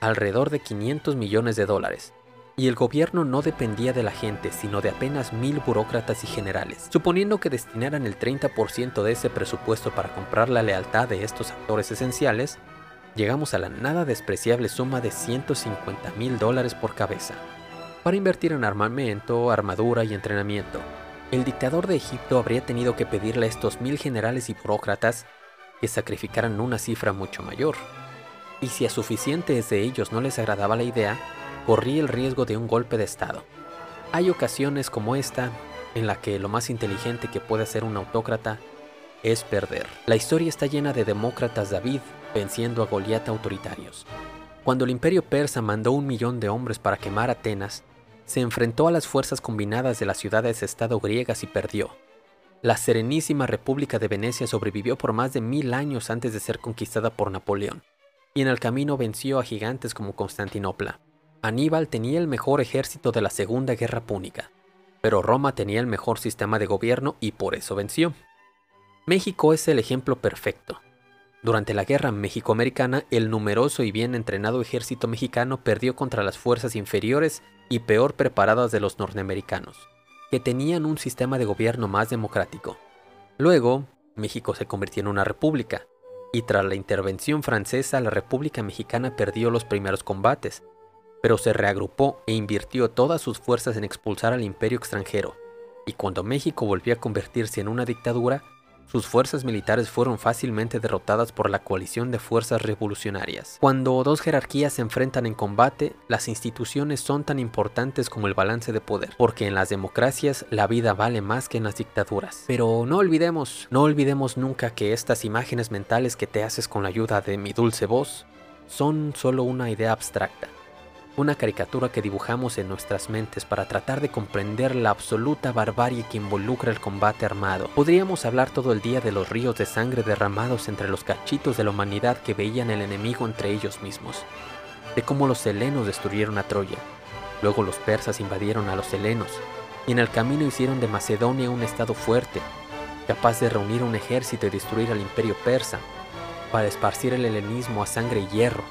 alrededor de 500 millones de dólares, y el gobierno no dependía de la gente, sino de apenas mil burócratas y generales. Suponiendo que destinaran el 30% de ese presupuesto para comprar la lealtad de estos actores esenciales, llegamos a la nada despreciable suma de 150 mil dólares por cabeza, para invertir en armamento, armadura y entrenamiento, el dictador de Egipto habría tenido que pedirle a estos mil generales y burócratas que sacrificaran una cifra mucho mayor. Y si a suficientes de ellos no les agradaba la idea, corría el riesgo de un golpe de Estado. Hay ocasiones como esta en la que lo más inteligente que puede hacer un autócrata es perder. La historia está llena de demócratas David venciendo a Goliat autoritarios. Cuando el imperio persa mandó un millón de hombres para quemar Atenas, se enfrentó a las fuerzas combinadas de las ciudades-estado griegas y perdió. La Serenísima República de Venecia sobrevivió por más de mil años antes de ser conquistada por Napoleón, y en el camino venció a gigantes como Constantinopla. Aníbal tenía el mejor ejército de la Segunda Guerra Púnica, pero Roma tenía el mejor sistema de gobierno y por eso venció. México es el ejemplo perfecto. Durante la Guerra México-Americana, el numeroso y bien entrenado ejército mexicano perdió contra las fuerzas inferiores y peor preparadas de los norteamericanos, que tenían un sistema de gobierno más democrático. Luego, México se convirtió en una república, y tras la intervención francesa la República Mexicana perdió los primeros combates, pero se reagrupó e invirtió todas sus fuerzas en expulsar al imperio extranjero, y cuando México volvió a convertirse en una dictadura, sus fuerzas militares fueron fácilmente derrotadas por la coalición de fuerzas revolucionarias. Cuando dos jerarquías se enfrentan en combate, las instituciones son tan importantes como el balance de poder, porque en las democracias la vida vale más que en las dictaduras. Pero no olvidemos, no olvidemos nunca que estas imágenes mentales que te haces con la ayuda de mi dulce voz son solo una idea abstracta una caricatura que dibujamos en nuestras mentes para tratar de comprender la absoluta barbarie que involucra el combate armado. Podríamos hablar todo el día de los ríos de sangre derramados entre los cachitos de la humanidad que veían el enemigo entre ellos mismos, de cómo los helenos destruyeron a Troya, luego los persas invadieron a los helenos, y en el camino hicieron de Macedonia un estado fuerte, capaz de reunir un ejército y destruir al imperio persa, para esparcir el helenismo a sangre y hierro,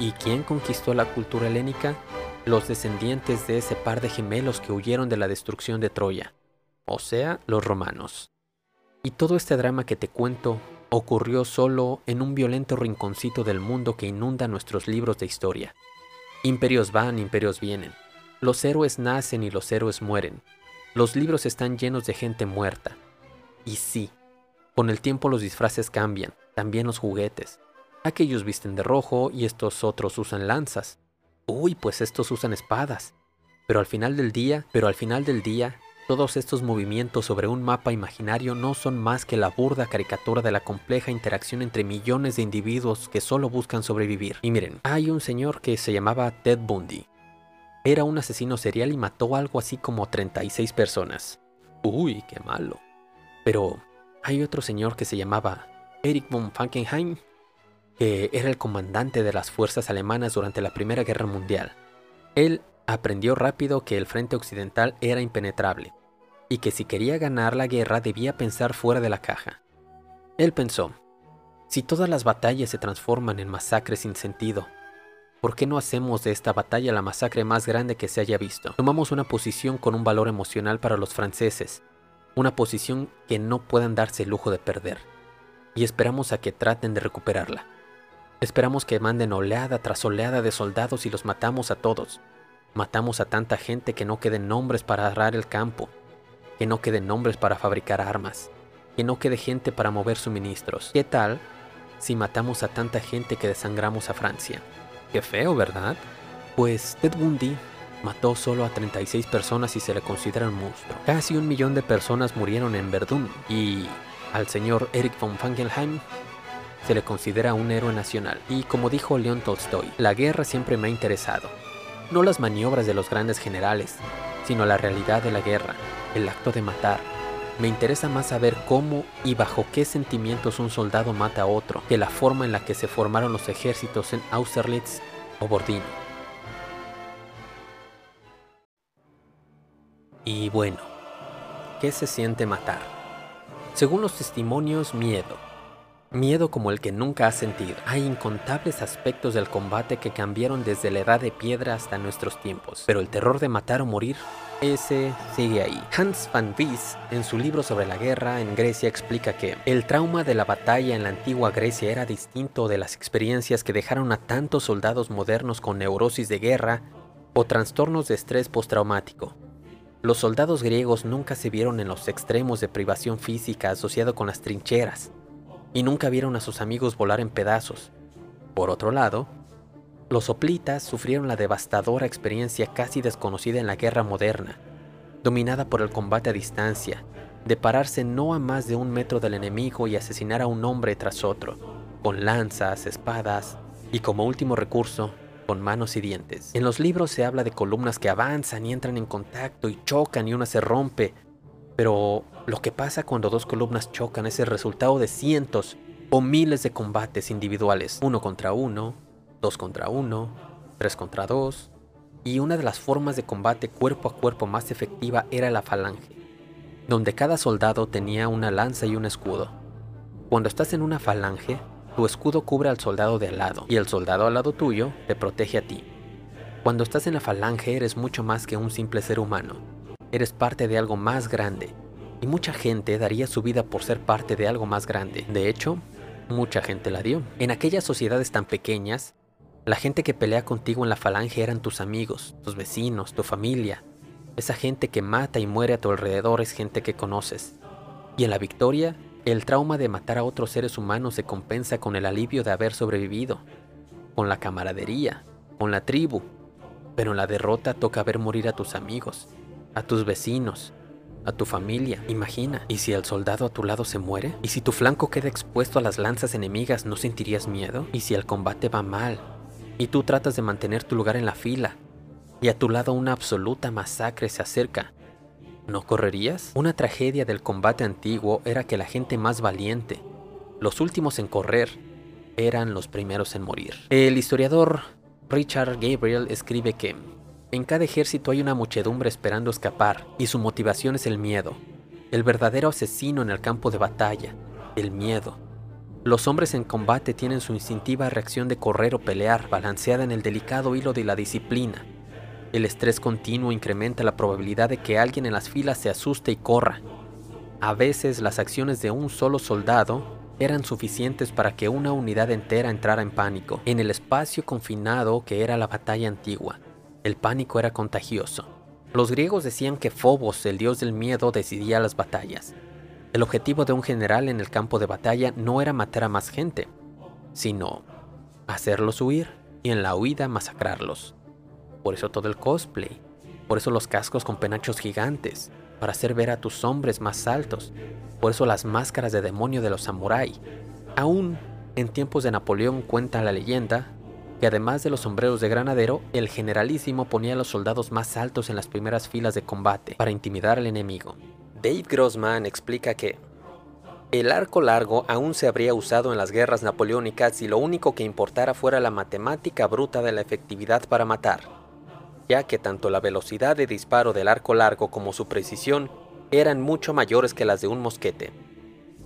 ¿Y quién conquistó la cultura helénica? Los descendientes de ese par de gemelos que huyeron de la destrucción de Troya, o sea, los romanos. Y todo este drama que te cuento ocurrió solo en un violento rinconcito del mundo que inunda nuestros libros de historia. Imperios van, imperios vienen. Los héroes nacen y los héroes mueren. Los libros están llenos de gente muerta. Y sí, con el tiempo los disfraces cambian, también los juguetes. Aquellos visten de rojo y estos otros usan lanzas. Uy, pues estos usan espadas. Pero al final del día, pero al final del día, Todos estos movimientos sobre un mapa imaginario no son más que la burda caricatura de la compleja interacción entre millones de individuos que solo buscan sobrevivir. Y miren, hay un señor que se llamaba Ted Bundy. Era un asesino serial y mató algo así como 36 personas. Uy, qué malo. Pero hay otro señor que se llamaba Erich von Falkenhayn, que era el comandante de las fuerzas alemanas durante la Primera Guerra Mundial. Él aprendió rápido que el frente occidental era impenetrable y que si quería ganar la guerra debía pensar fuera de la caja. Él pensó, si todas las batallas se transforman en masacres sin sentido, ¿por qué no hacemos de esta batalla la masacre más grande que se haya visto? Tomamos una posición con un valor emocional para los franceses, una posición que no puedan darse el lujo de perder, y esperamos a que traten de recuperarla. Esperamos que manden oleada tras oleada de soldados y los matamos a todos. Matamos a tanta gente que no queden nombres para arar el campo, que no queden nombres para fabricar armas, que no quede gente para mover suministros. ¿Qué tal si matamos a tanta gente que desangramos a Francia? Qué feo, ¿verdad? Pues Ted Bundy mató solo a 36 personas y se le considera un monstruo. Casi un millón de personas murieron en Verdún y al señor Eric von Fangelheim se le considera un héroe nacional. Y como dijo León Tolstoy, la guerra siempre me ha interesado. No las maniobras de los grandes generales, sino la realidad de la guerra, el acto de matar. Me interesa más saber cómo y bajo qué sentimientos un soldado mata a otro que la forma en la que se formaron los ejércitos en Austerlitz o Bordino. Y bueno, ¿qué se siente matar? Según los testimonios, miedo, Miedo como el que nunca has sentido. Hay incontables aspectos del combate que cambiaron desde la edad de piedra hasta nuestros tiempos. Pero el terror de matar o morir, ese sigue ahí. Hans van Wies, en su libro sobre la guerra en Grecia, explica que el trauma de la batalla en la antigua Grecia era distinto de las experiencias que dejaron a tantos soldados modernos con neurosis de guerra o trastornos de estrés postraumático. Los soldados griegos nunca se vieron en los extremos de privación física asociado con las trincheras y nunca vieron a sus amigos volar en pedazos. Por otro lado, los soplitas sufrieron la devastadora experiencia casi desconocida en la guerra moderna, dominada por el combate a distancia, de pararse no a más de un metro del enemigo y asesinar a un hombre tras otro, con lanzas, espadas y como último recurso, con manos y dientes. En los libros se habla de columnas que avanzan y entran en contacto y chocan y una se rompe, pero lo que pasa cuando dos columnas chocan es el resultado de cientos o miles de combates individuales, uno contra uno, dos contra uno, tres contra dos, y una de las formas de combate cuerpo a cuerpo más efectiva era la falange, donde cada soldado tenía una lanza y un escudo. Cuando estás en una falange, tu escudo cubre al soldado de al lado, y el soldado al lado tuyo te protege a ti. Cuando estás en la falange eres mucho más que un simple ser humano, eres parte de algo más grande, y mucha gente daría su vida por ser parte de algo más grande. De hecho, mucha gente la dio. En aquellas sociedades tan pequeñas, la gente que pelea contigo en la falange eran tus amigos, tus vecinos, tu familia. Esa gente que mata y muere a tu alrededor es gente que conoces. Y en la victoria, el trauma de matar a otros seres humanos se compensa con el alivio de haber sobrevivido, con la camaradería, con la tribu. Pero en la derrota toca ver morir a tus amigos, a tus vecinos, a tu familia. Imagina, ¿y si el soldado a tu lado se muere? ¿Y si tu flanco queda expuesto a las lanzas enemigas, no sentirías miedo? ¿Y si el combate va mal? Y tú tratas de mantener tu lugar en la fila, y a tu lado una absoluta masacre se acerca. ¿No correrías? Una tragedia del combate antiguo era que la gente más valiente, los últimos en correr, eran los primeros en morir. El historiador Richard Gabriel escribe que en cada ejército hay una muchedumbre esperando escapar, y su motivación es el miedo. El verdadero asesino en el campo de batalla, el miedo. Los hombres en combate tienen su instintiva reacción de correr o pelear, balanceada en el delicado hilo de la disciplina. El estrés continuo incrementa la probabilidad de que alguien en las filas se asuste y corra. A veces las acciones de un solo soldado eran suficientes para que una unidad entera entrara en pánico, en el espacio confinado que era la batalla antigua. El pánico era contagioso. Los griegos decían que Phobos, el dios del miedo, decidía las batallas. El objetivo de un general en el campo de batalla no era matar a más gente, sino hacerlos huir y en la huida masacrarlos. Por eso todo el cosplay, por eso los cascos con penachos gigantes, para hacer ver a tus hombres más altos. Por eso las máscaras de demonio de los samuráis. Aún en tiempos de Napoleón cuenta la leyenda que además de los sombreros de granadero, el generalísimo ponía a los soldados más altos en las primeras filas de combate para intimidar al enemigo. Dave Grossman explica que el arco largo aún se habría usado en las guerras napoleónicas si lo único que importara fuera la matemática bruta de la efectividad para matar, ya que tanto la velocidad de disparo del arco largo como su precisión eran mucho mayores que las de un mosquete.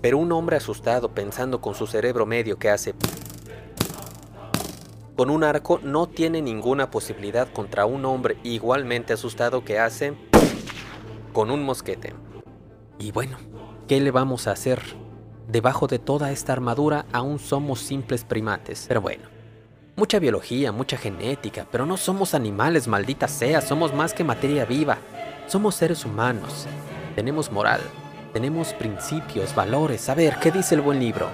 Pero un hombre asustado pensando con su cerebro medio que hace con un arco no tiene ninguna posibilidad contra un hombre igualmente asustado que hace con un mosquete. Y bueno, ¿qué le vamos a hacer? Debajo de toda esta armadura aún somos simples primates. Pero bueno, mucha biología, mucha genética, pero no somos animales, maldita sea, somos más que materia viva. Somos seres humanos. Tenemos moral, tenemos principios, valores. A ver, ¿qué dice el buen libro?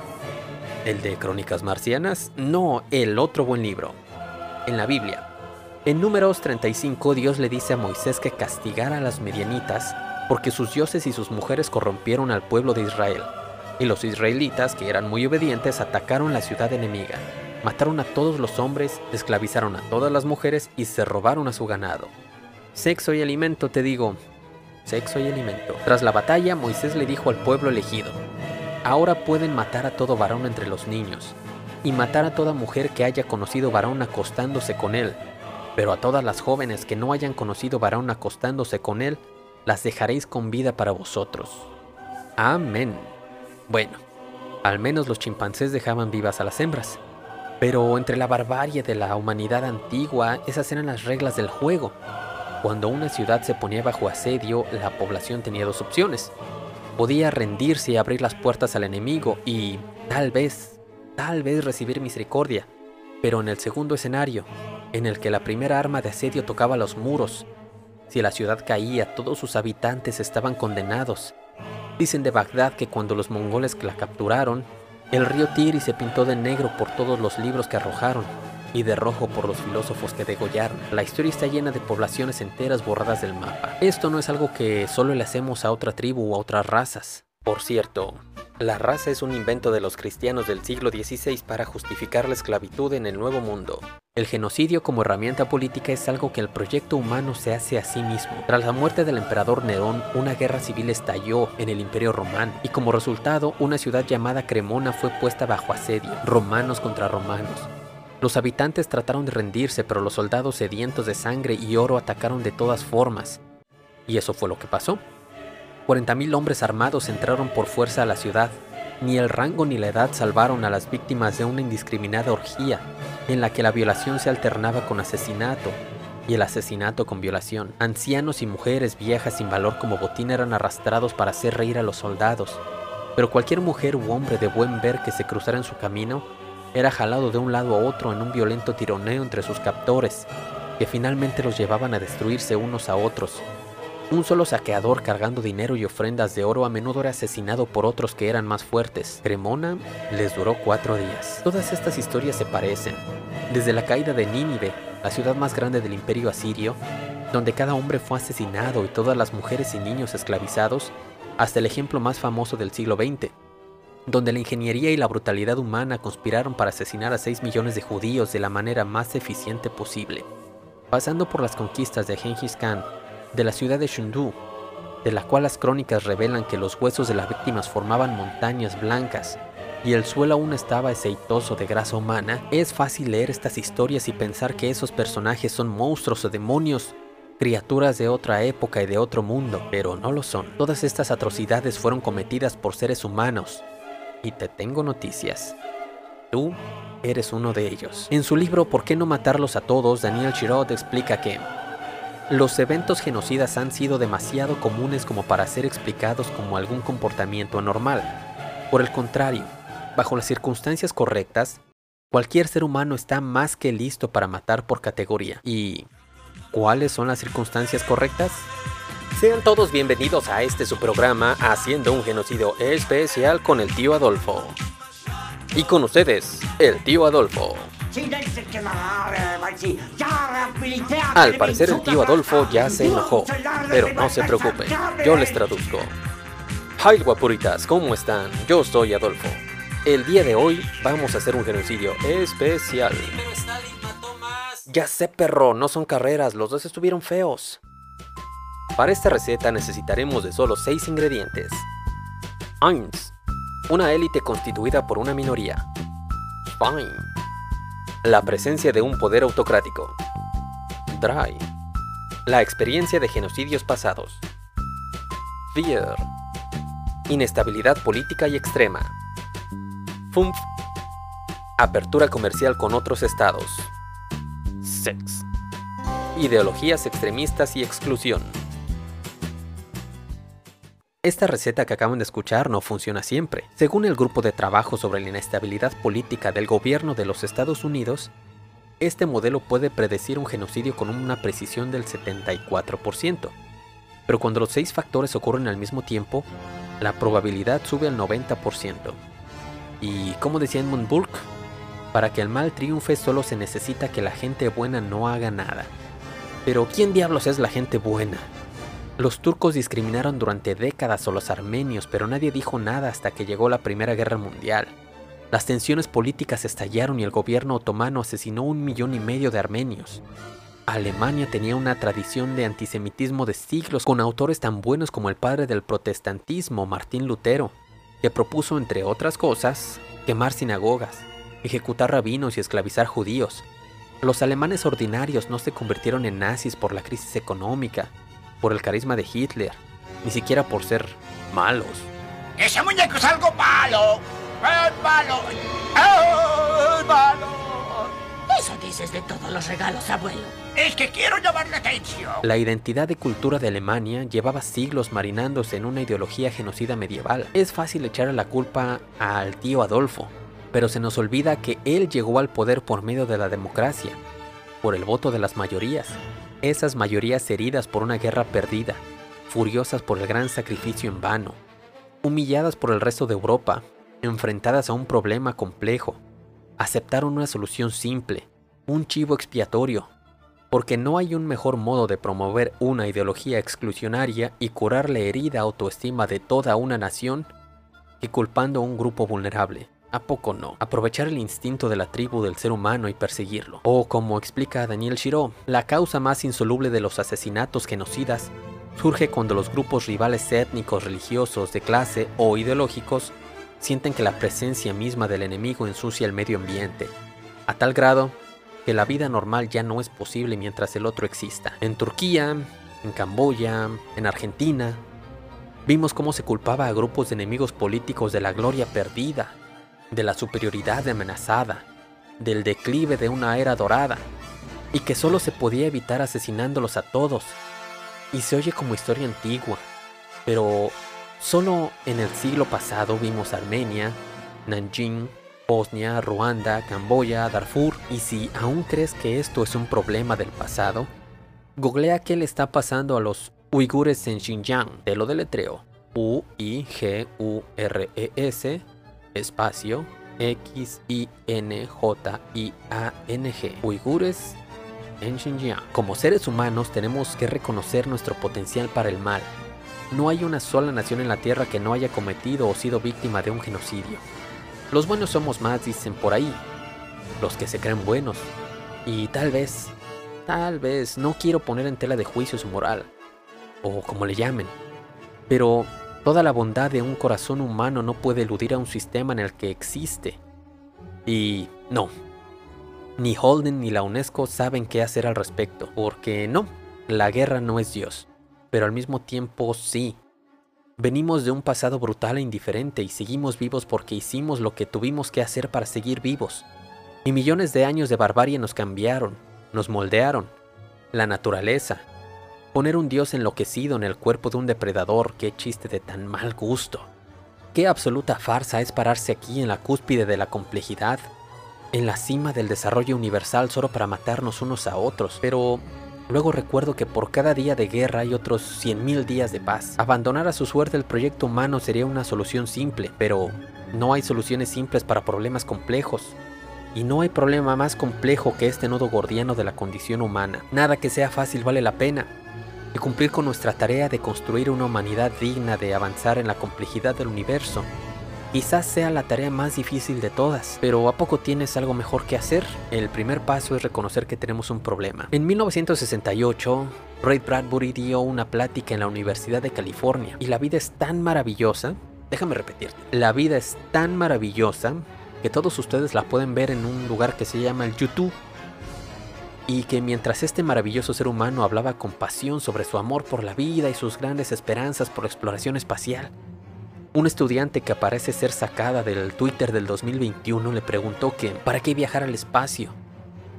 ¿El de Crónicas Marcianas? No, el otro buen libro. En la Biblia. En Números 35 Dios le dice a Moisés que castigara a las medianitas porque sus dioses y sus mujeres corrompieron al pueblo de Israel. Y los israelitas, que eran muy obedientes, atacaron la ciudad enemiga. Mataron a todos los hombres, esclavizaron a todas las mujeres y se robaron a su ganado. Sexo y alimento, te digo. Sexo y alimento. Tras la batalla, Moisés le dijo al pueblo elegido, Ahora pueden matar a todo varón entre los niños, y matar a toda mujer que haya conocido varón acostándose con él, pero a todas las jóvenes que no hayan conocido varón acostándose con él, las dejaréis con vida para vosotros. Amén. Bueno, al menos los chimpancés dejaban vivas a las hembras. Pero entre la barbarie de la humanidad antigua, esas eran las reglas del juego. Cuando una ciudad se ponía bajo asedio, la población tenía dos opciones podía rendirse y abrir las puertas al enemigo y tal vez, tal vez recibir misericordia. Pero en el segundo escenario, en el que la primera arma de asedio tocaba los muros, si la ciudad caía, todos sus habitantes estaban condenados. Dicen de Bagdad que cuando los mongoles la capturaron, el río Tiri se pintó de negro por todos los libros que arrojaron y de rojo por los filósofos que degollaron. La historia está llena de poblaciones enteras borradas del mapa. Esto no es algo que solo le hacemos a otra tribu o a otras razas. Por cierto, la raza es un invento de los cristianos del siglo XVI para justificar la esclavitud en el Nuevo Mundo. El genocidio como herramienta política es algo que el proyecto humano se hace a sí mismo. Tras la muerte del emperador Nerón, una guerra civil estalló en el Imperio Romano y como resultado una ciudad llamada Cremona fue puesta bajo asedio, romanos contra romanos. Los habitantes trataron de rendirse, pero los soldados sedientos de sangre y oro atacaron de todas formas. Y eso fue lo que pasó. 40.000 hombres armados entraron por fuerza a la ciudad. Ni el rango ni la edad salvaron a las víctimas de una indiscriminada orgía, en la que la violación se alternaba con asesinato y el asesinato con violación. Ancianos y mujeres viejas sin valor como botín eran arrastrados para hacer reír a los soldados. Pero cualquier mujer u hombre de buen ver que se cruzara en su camino era jalado de un lado a otro en un violento tironeo entre sus captores, que finalmente los llevaban a destruirse unos a otros. Un solo saqueador cargando dinero y ofrendas de oro a menudo era asesinado por otros que eran más fuertes. Cremona les duró cuatro días. Todas estas historias se parecen. Desde la caída de Nínive, la ciudad más grande del imperio asirio, donde cada hombre fue asesinado y todas las mujeres y niños esclavizados, hasta el ejemplo más famoso del siglo XX, donde la ingeniería y la brutalidad humana conspiraron para asesinar a 6 millones de judíos de la manera más eficiente posible. Pasando por las conquistas de Genghis Khan, de la ciudad de Shundu, de la cual las crónicas revelan que los huesos de las víctimas formaban montañas blancas y el suelo aún estaba aceitoso de grasa humana, es fácil leer estas historias y pensar que esos personajes son monstruos o demonios, criaturas de otra época y de otro mundo, pero no lo son. Todas estas atrocidades fueron cometidas por seres humanos, y te tengo noticias. Tú eres uno de ellos. En su libro ¿Por qué no matarlos a todos? Daniel Chirot explica que los eventos genocidas han sido demasiado comunes como para ser explicados como algún comportamiento anormal. Por el contrario, bajo las circunstancias correctas, cualquier ser humano está más que listo para matar por categoría. ¿Y cuáles son las circunstancias correctas? Sean todos bienvenidos a este su programa Haciendo un genocidio especial con el tío Adolfo. Y con ustedes, el tío Adolfo. Al parecer el tío Adolfo ya se enojó, pero no se preocupen, yo les traduzco. Hi guapuritas, ¿cómo están? Yo soy Adolfo. El día de hoy vamos a hacer un genocidio especial. Ya sé perro, no son carreras, los dos estuvieron feos. Para esta receta necesitaremos de solo 6 ingredientes. 1. Una élite constituida por una minoría. Fine. La presencia de un poder autocrático. Dry. La experiencia de genocidios pasados. Fear. Inestabilidad política y extrema. Fumf. Apertura comercial con otros estados. Sex. Ideologías extremistas y exclusión. Esta receta que acaban de escuchar no funciona siempre. Según el grupo de trabajo sobre la inestabilidad política del gobierno de los Estados Unidos, este modelo puede predecir un genocidio con una precisión del 74%. Pero cuando los seis factores ocurren al mismo tiempo, la probabilidad sube al 90%. Y como decía Edmund Burke, para que el mal triunfe solo se necesita que la gente buena no haga nada. Pero ¿quién diablos es la gente buena? Los turcos discriminaron durante décadas a los armenios, pero nadie dijo nada hasta que llegó la Primera Guerra Mundial. Las tensiones políticas estallaron y el gobierno otomano asesinó un millón y medio de armenios. Alemania tenía una tradición de antisemitismo de siglos con autores tan buenos como el padre del protestantismo, Martín Lutero, que propuso, entre otras cosas, quemar sinagogas, ejecutar rabinos y esclavizar judíos. Los alemanes ordinarios no se convirtieron en nazis por la crisis económica, por el carisma de Hitler, ni siquiera por ser malos. ¡Ese muñeco es algo malo! ¡Es malo! ¡Es malo! Eso dices de todos los regalos, abuelo. Es que quiero llamar la atención. La identidad de cultura de Alemania llevaba siglos marinándose en una ideología genocida medieval. Es fácil echar la culpa al tío Adolfo, pero se nos olvida que él llegó al poder por medio de la democracia, por el voto de las mayorías. Esas mayorías heridas por una guerra perdida, furiosas por el gran sacrificio en vano, humilladas por el resto de Europa, enfrentadas a un problema complejo, aceptaron una solución simple, un chivo expiatorio, porque no hay un mejor modo de promover una ideología exclusionaria y curar la herida autoestima de toda una nación que culpando a un grupo vulnerable. ¿A poco no? Aprovechar el instinto de la tribu del ser humano y perseguirlo. O como explica Daniel Shiro, la causa más insoluble de los asesinatos genocidas surge cuando los grupos rivales étnicos, religiosos, de clase o ideológicos sienten que la presencia misma del enemigo ensucia el medio ambiente, a tal grado que la vida normal ya no es posible mientras el otro exista. En Turquía, en Camboya, en Argentina, vimos cómo se culpaba a grupos de enemigos políticos de la gloria perdida de la superioridad amenazada, del declive de una era dorada, y que solo se podía evitar asesinándolos a todos. Y se oye como historia antigua, pero solo en el siglo pasado vimos Armenia, Nanjing, Bosnia, Ruanda, Camboya, Darfur, y si aún crees que esto es un problema del pasado, googlea qué le está pasando a los uigures en Xinjiang, te lo deletreo, U-I-G-U-R-E-S, espacio X-I-N-J-I-A-N-G, uigures en Xinjiang. Como seres humanos tenemos que reconocer nuestro potencial para el mal. No hay una sola nación en la Tierra que no haya cometido o sido víctima de un genocidio. Los buenos somos más, dicen por ahí. Los que se creen buenos. Y tal vez, tal vez, no quiero poner en tela de juicio su moral. O como le llamen. Pero Toda la bondad de un corazón humano no puede eludir a un sistema en el que existe. Y no, ni Holden ni la UNESCO saben qué hacer al respecto, porque no, la guerra no es Dios, pero al mismo tiempo sí. Venimos de un pasado brutal e indiferente y seguimos vivos porque hicimos lo que tuvimos que hacer para seguir vivos. Y millones de años de barbarie nos cambiaron, nos moldearon. La naturaleza, Poner un dios enloquecido en el cuerpo de un depredador, qué chiste de tan mal gusto. Qué absoluta farsa es pararse aquí en la cúspide de la complejidad, en la cima del desarrollo universal solo para matarnos unos a otros. Pero luego recuerdo que por cada día de guerra hay otros 100.000 días de paz. Abandonar a su suerte el proyecto humano sería una solución simple, pero no hay soluciones simples para problemas complejos. Y no hay problema más complejo que este nodo gordiano de la condición humana. Nada que sea fácil vale la pena. Y cumplir con nuestra tarea de construir una humanidad digna de avanzar en la complejidad del universo Quizás sea la tarea más difícil de todas, pero ¿a poco tienes algo mejor que hacer? El primer paso es reconocer que tenemos un problema. En 1968, Ray Bradbury dio una plática en la Universidad de California y la vida es tan maravillosa, déjame repetir, la vida es tan maravillosa que todos ustedes la pueden ver en un lugar que se llama el YouTube y que mientras este maravilloso ser humano hablaba con pasión sobre su amor por la vida y sus grandes esperanzas por la exploración espacial, un estudiante que parece ser sacada del Twitter del 2021 le preguntó que ¿para qué viajar al espacio?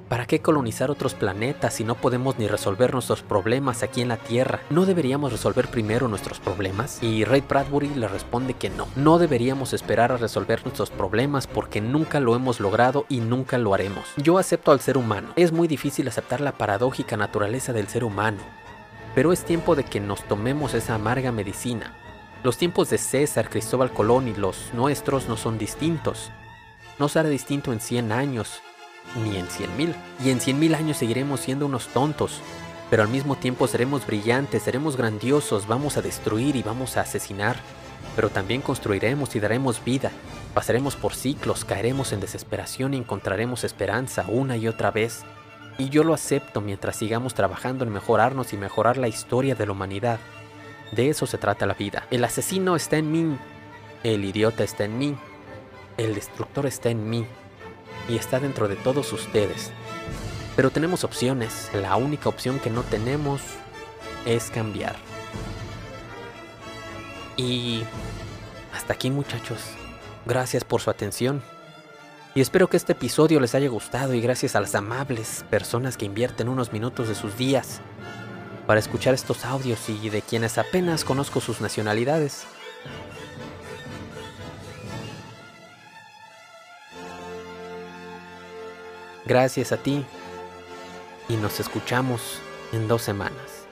¿Para qué colonizar otros planetas si no podemos ni resolver nuestros problemas aquí en la Tierra? ¿No deberíamos resolver primero nuestros problemas? Y Ray Bradbury le responde que no. No deberíamos esperar a resolver nuestros problemas porque nunca lo hemos logrado y nunca lo haremos. Yo acepto al ser humano. Es muy difícil aceptar la paradójica naturaleza del ser humano. Pero es tiempo de que nos tomemos esa amarga medicina los tiempos de César, Cristóbal Colón y los nuestros no son distintos. No será distinto en 100 años, ni en 100 mil. Y en 100 mil años seguiremos siendo unos tontos, pero al mismo tiempo seremos brillantes, seremos grandiosos, vamos a destruir y vamos a asesinar, pero también construiremos y daremos vida. Pasaremos por ciclos, caeremos en desesperación y encontraremos esperanza una y otra vez. Y yo lo acepto mientras sigamos trabajando en mejorarnos y mejorar la historia de la humanidad. De eso se trata la vida. El asesino está en mí, el idiota está en mí, el destructor está en mí y está dentro de todos ustedes. Pero tenemos opciones. La única opción que no tenemos es cambiar. Y hasta aquí muchachos. Gracias por su atención. Y espero que este episodio les haya gustado y gracias a las amables personas que invierten unos minutos de sus días para escuchar estos audios y de quienes apenas conozco sus nacionalidades. Gracias a ti y nos escuchamos en dos semanas.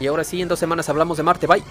Y ahora sí, en dos semanas hablamos de Marte. Bye.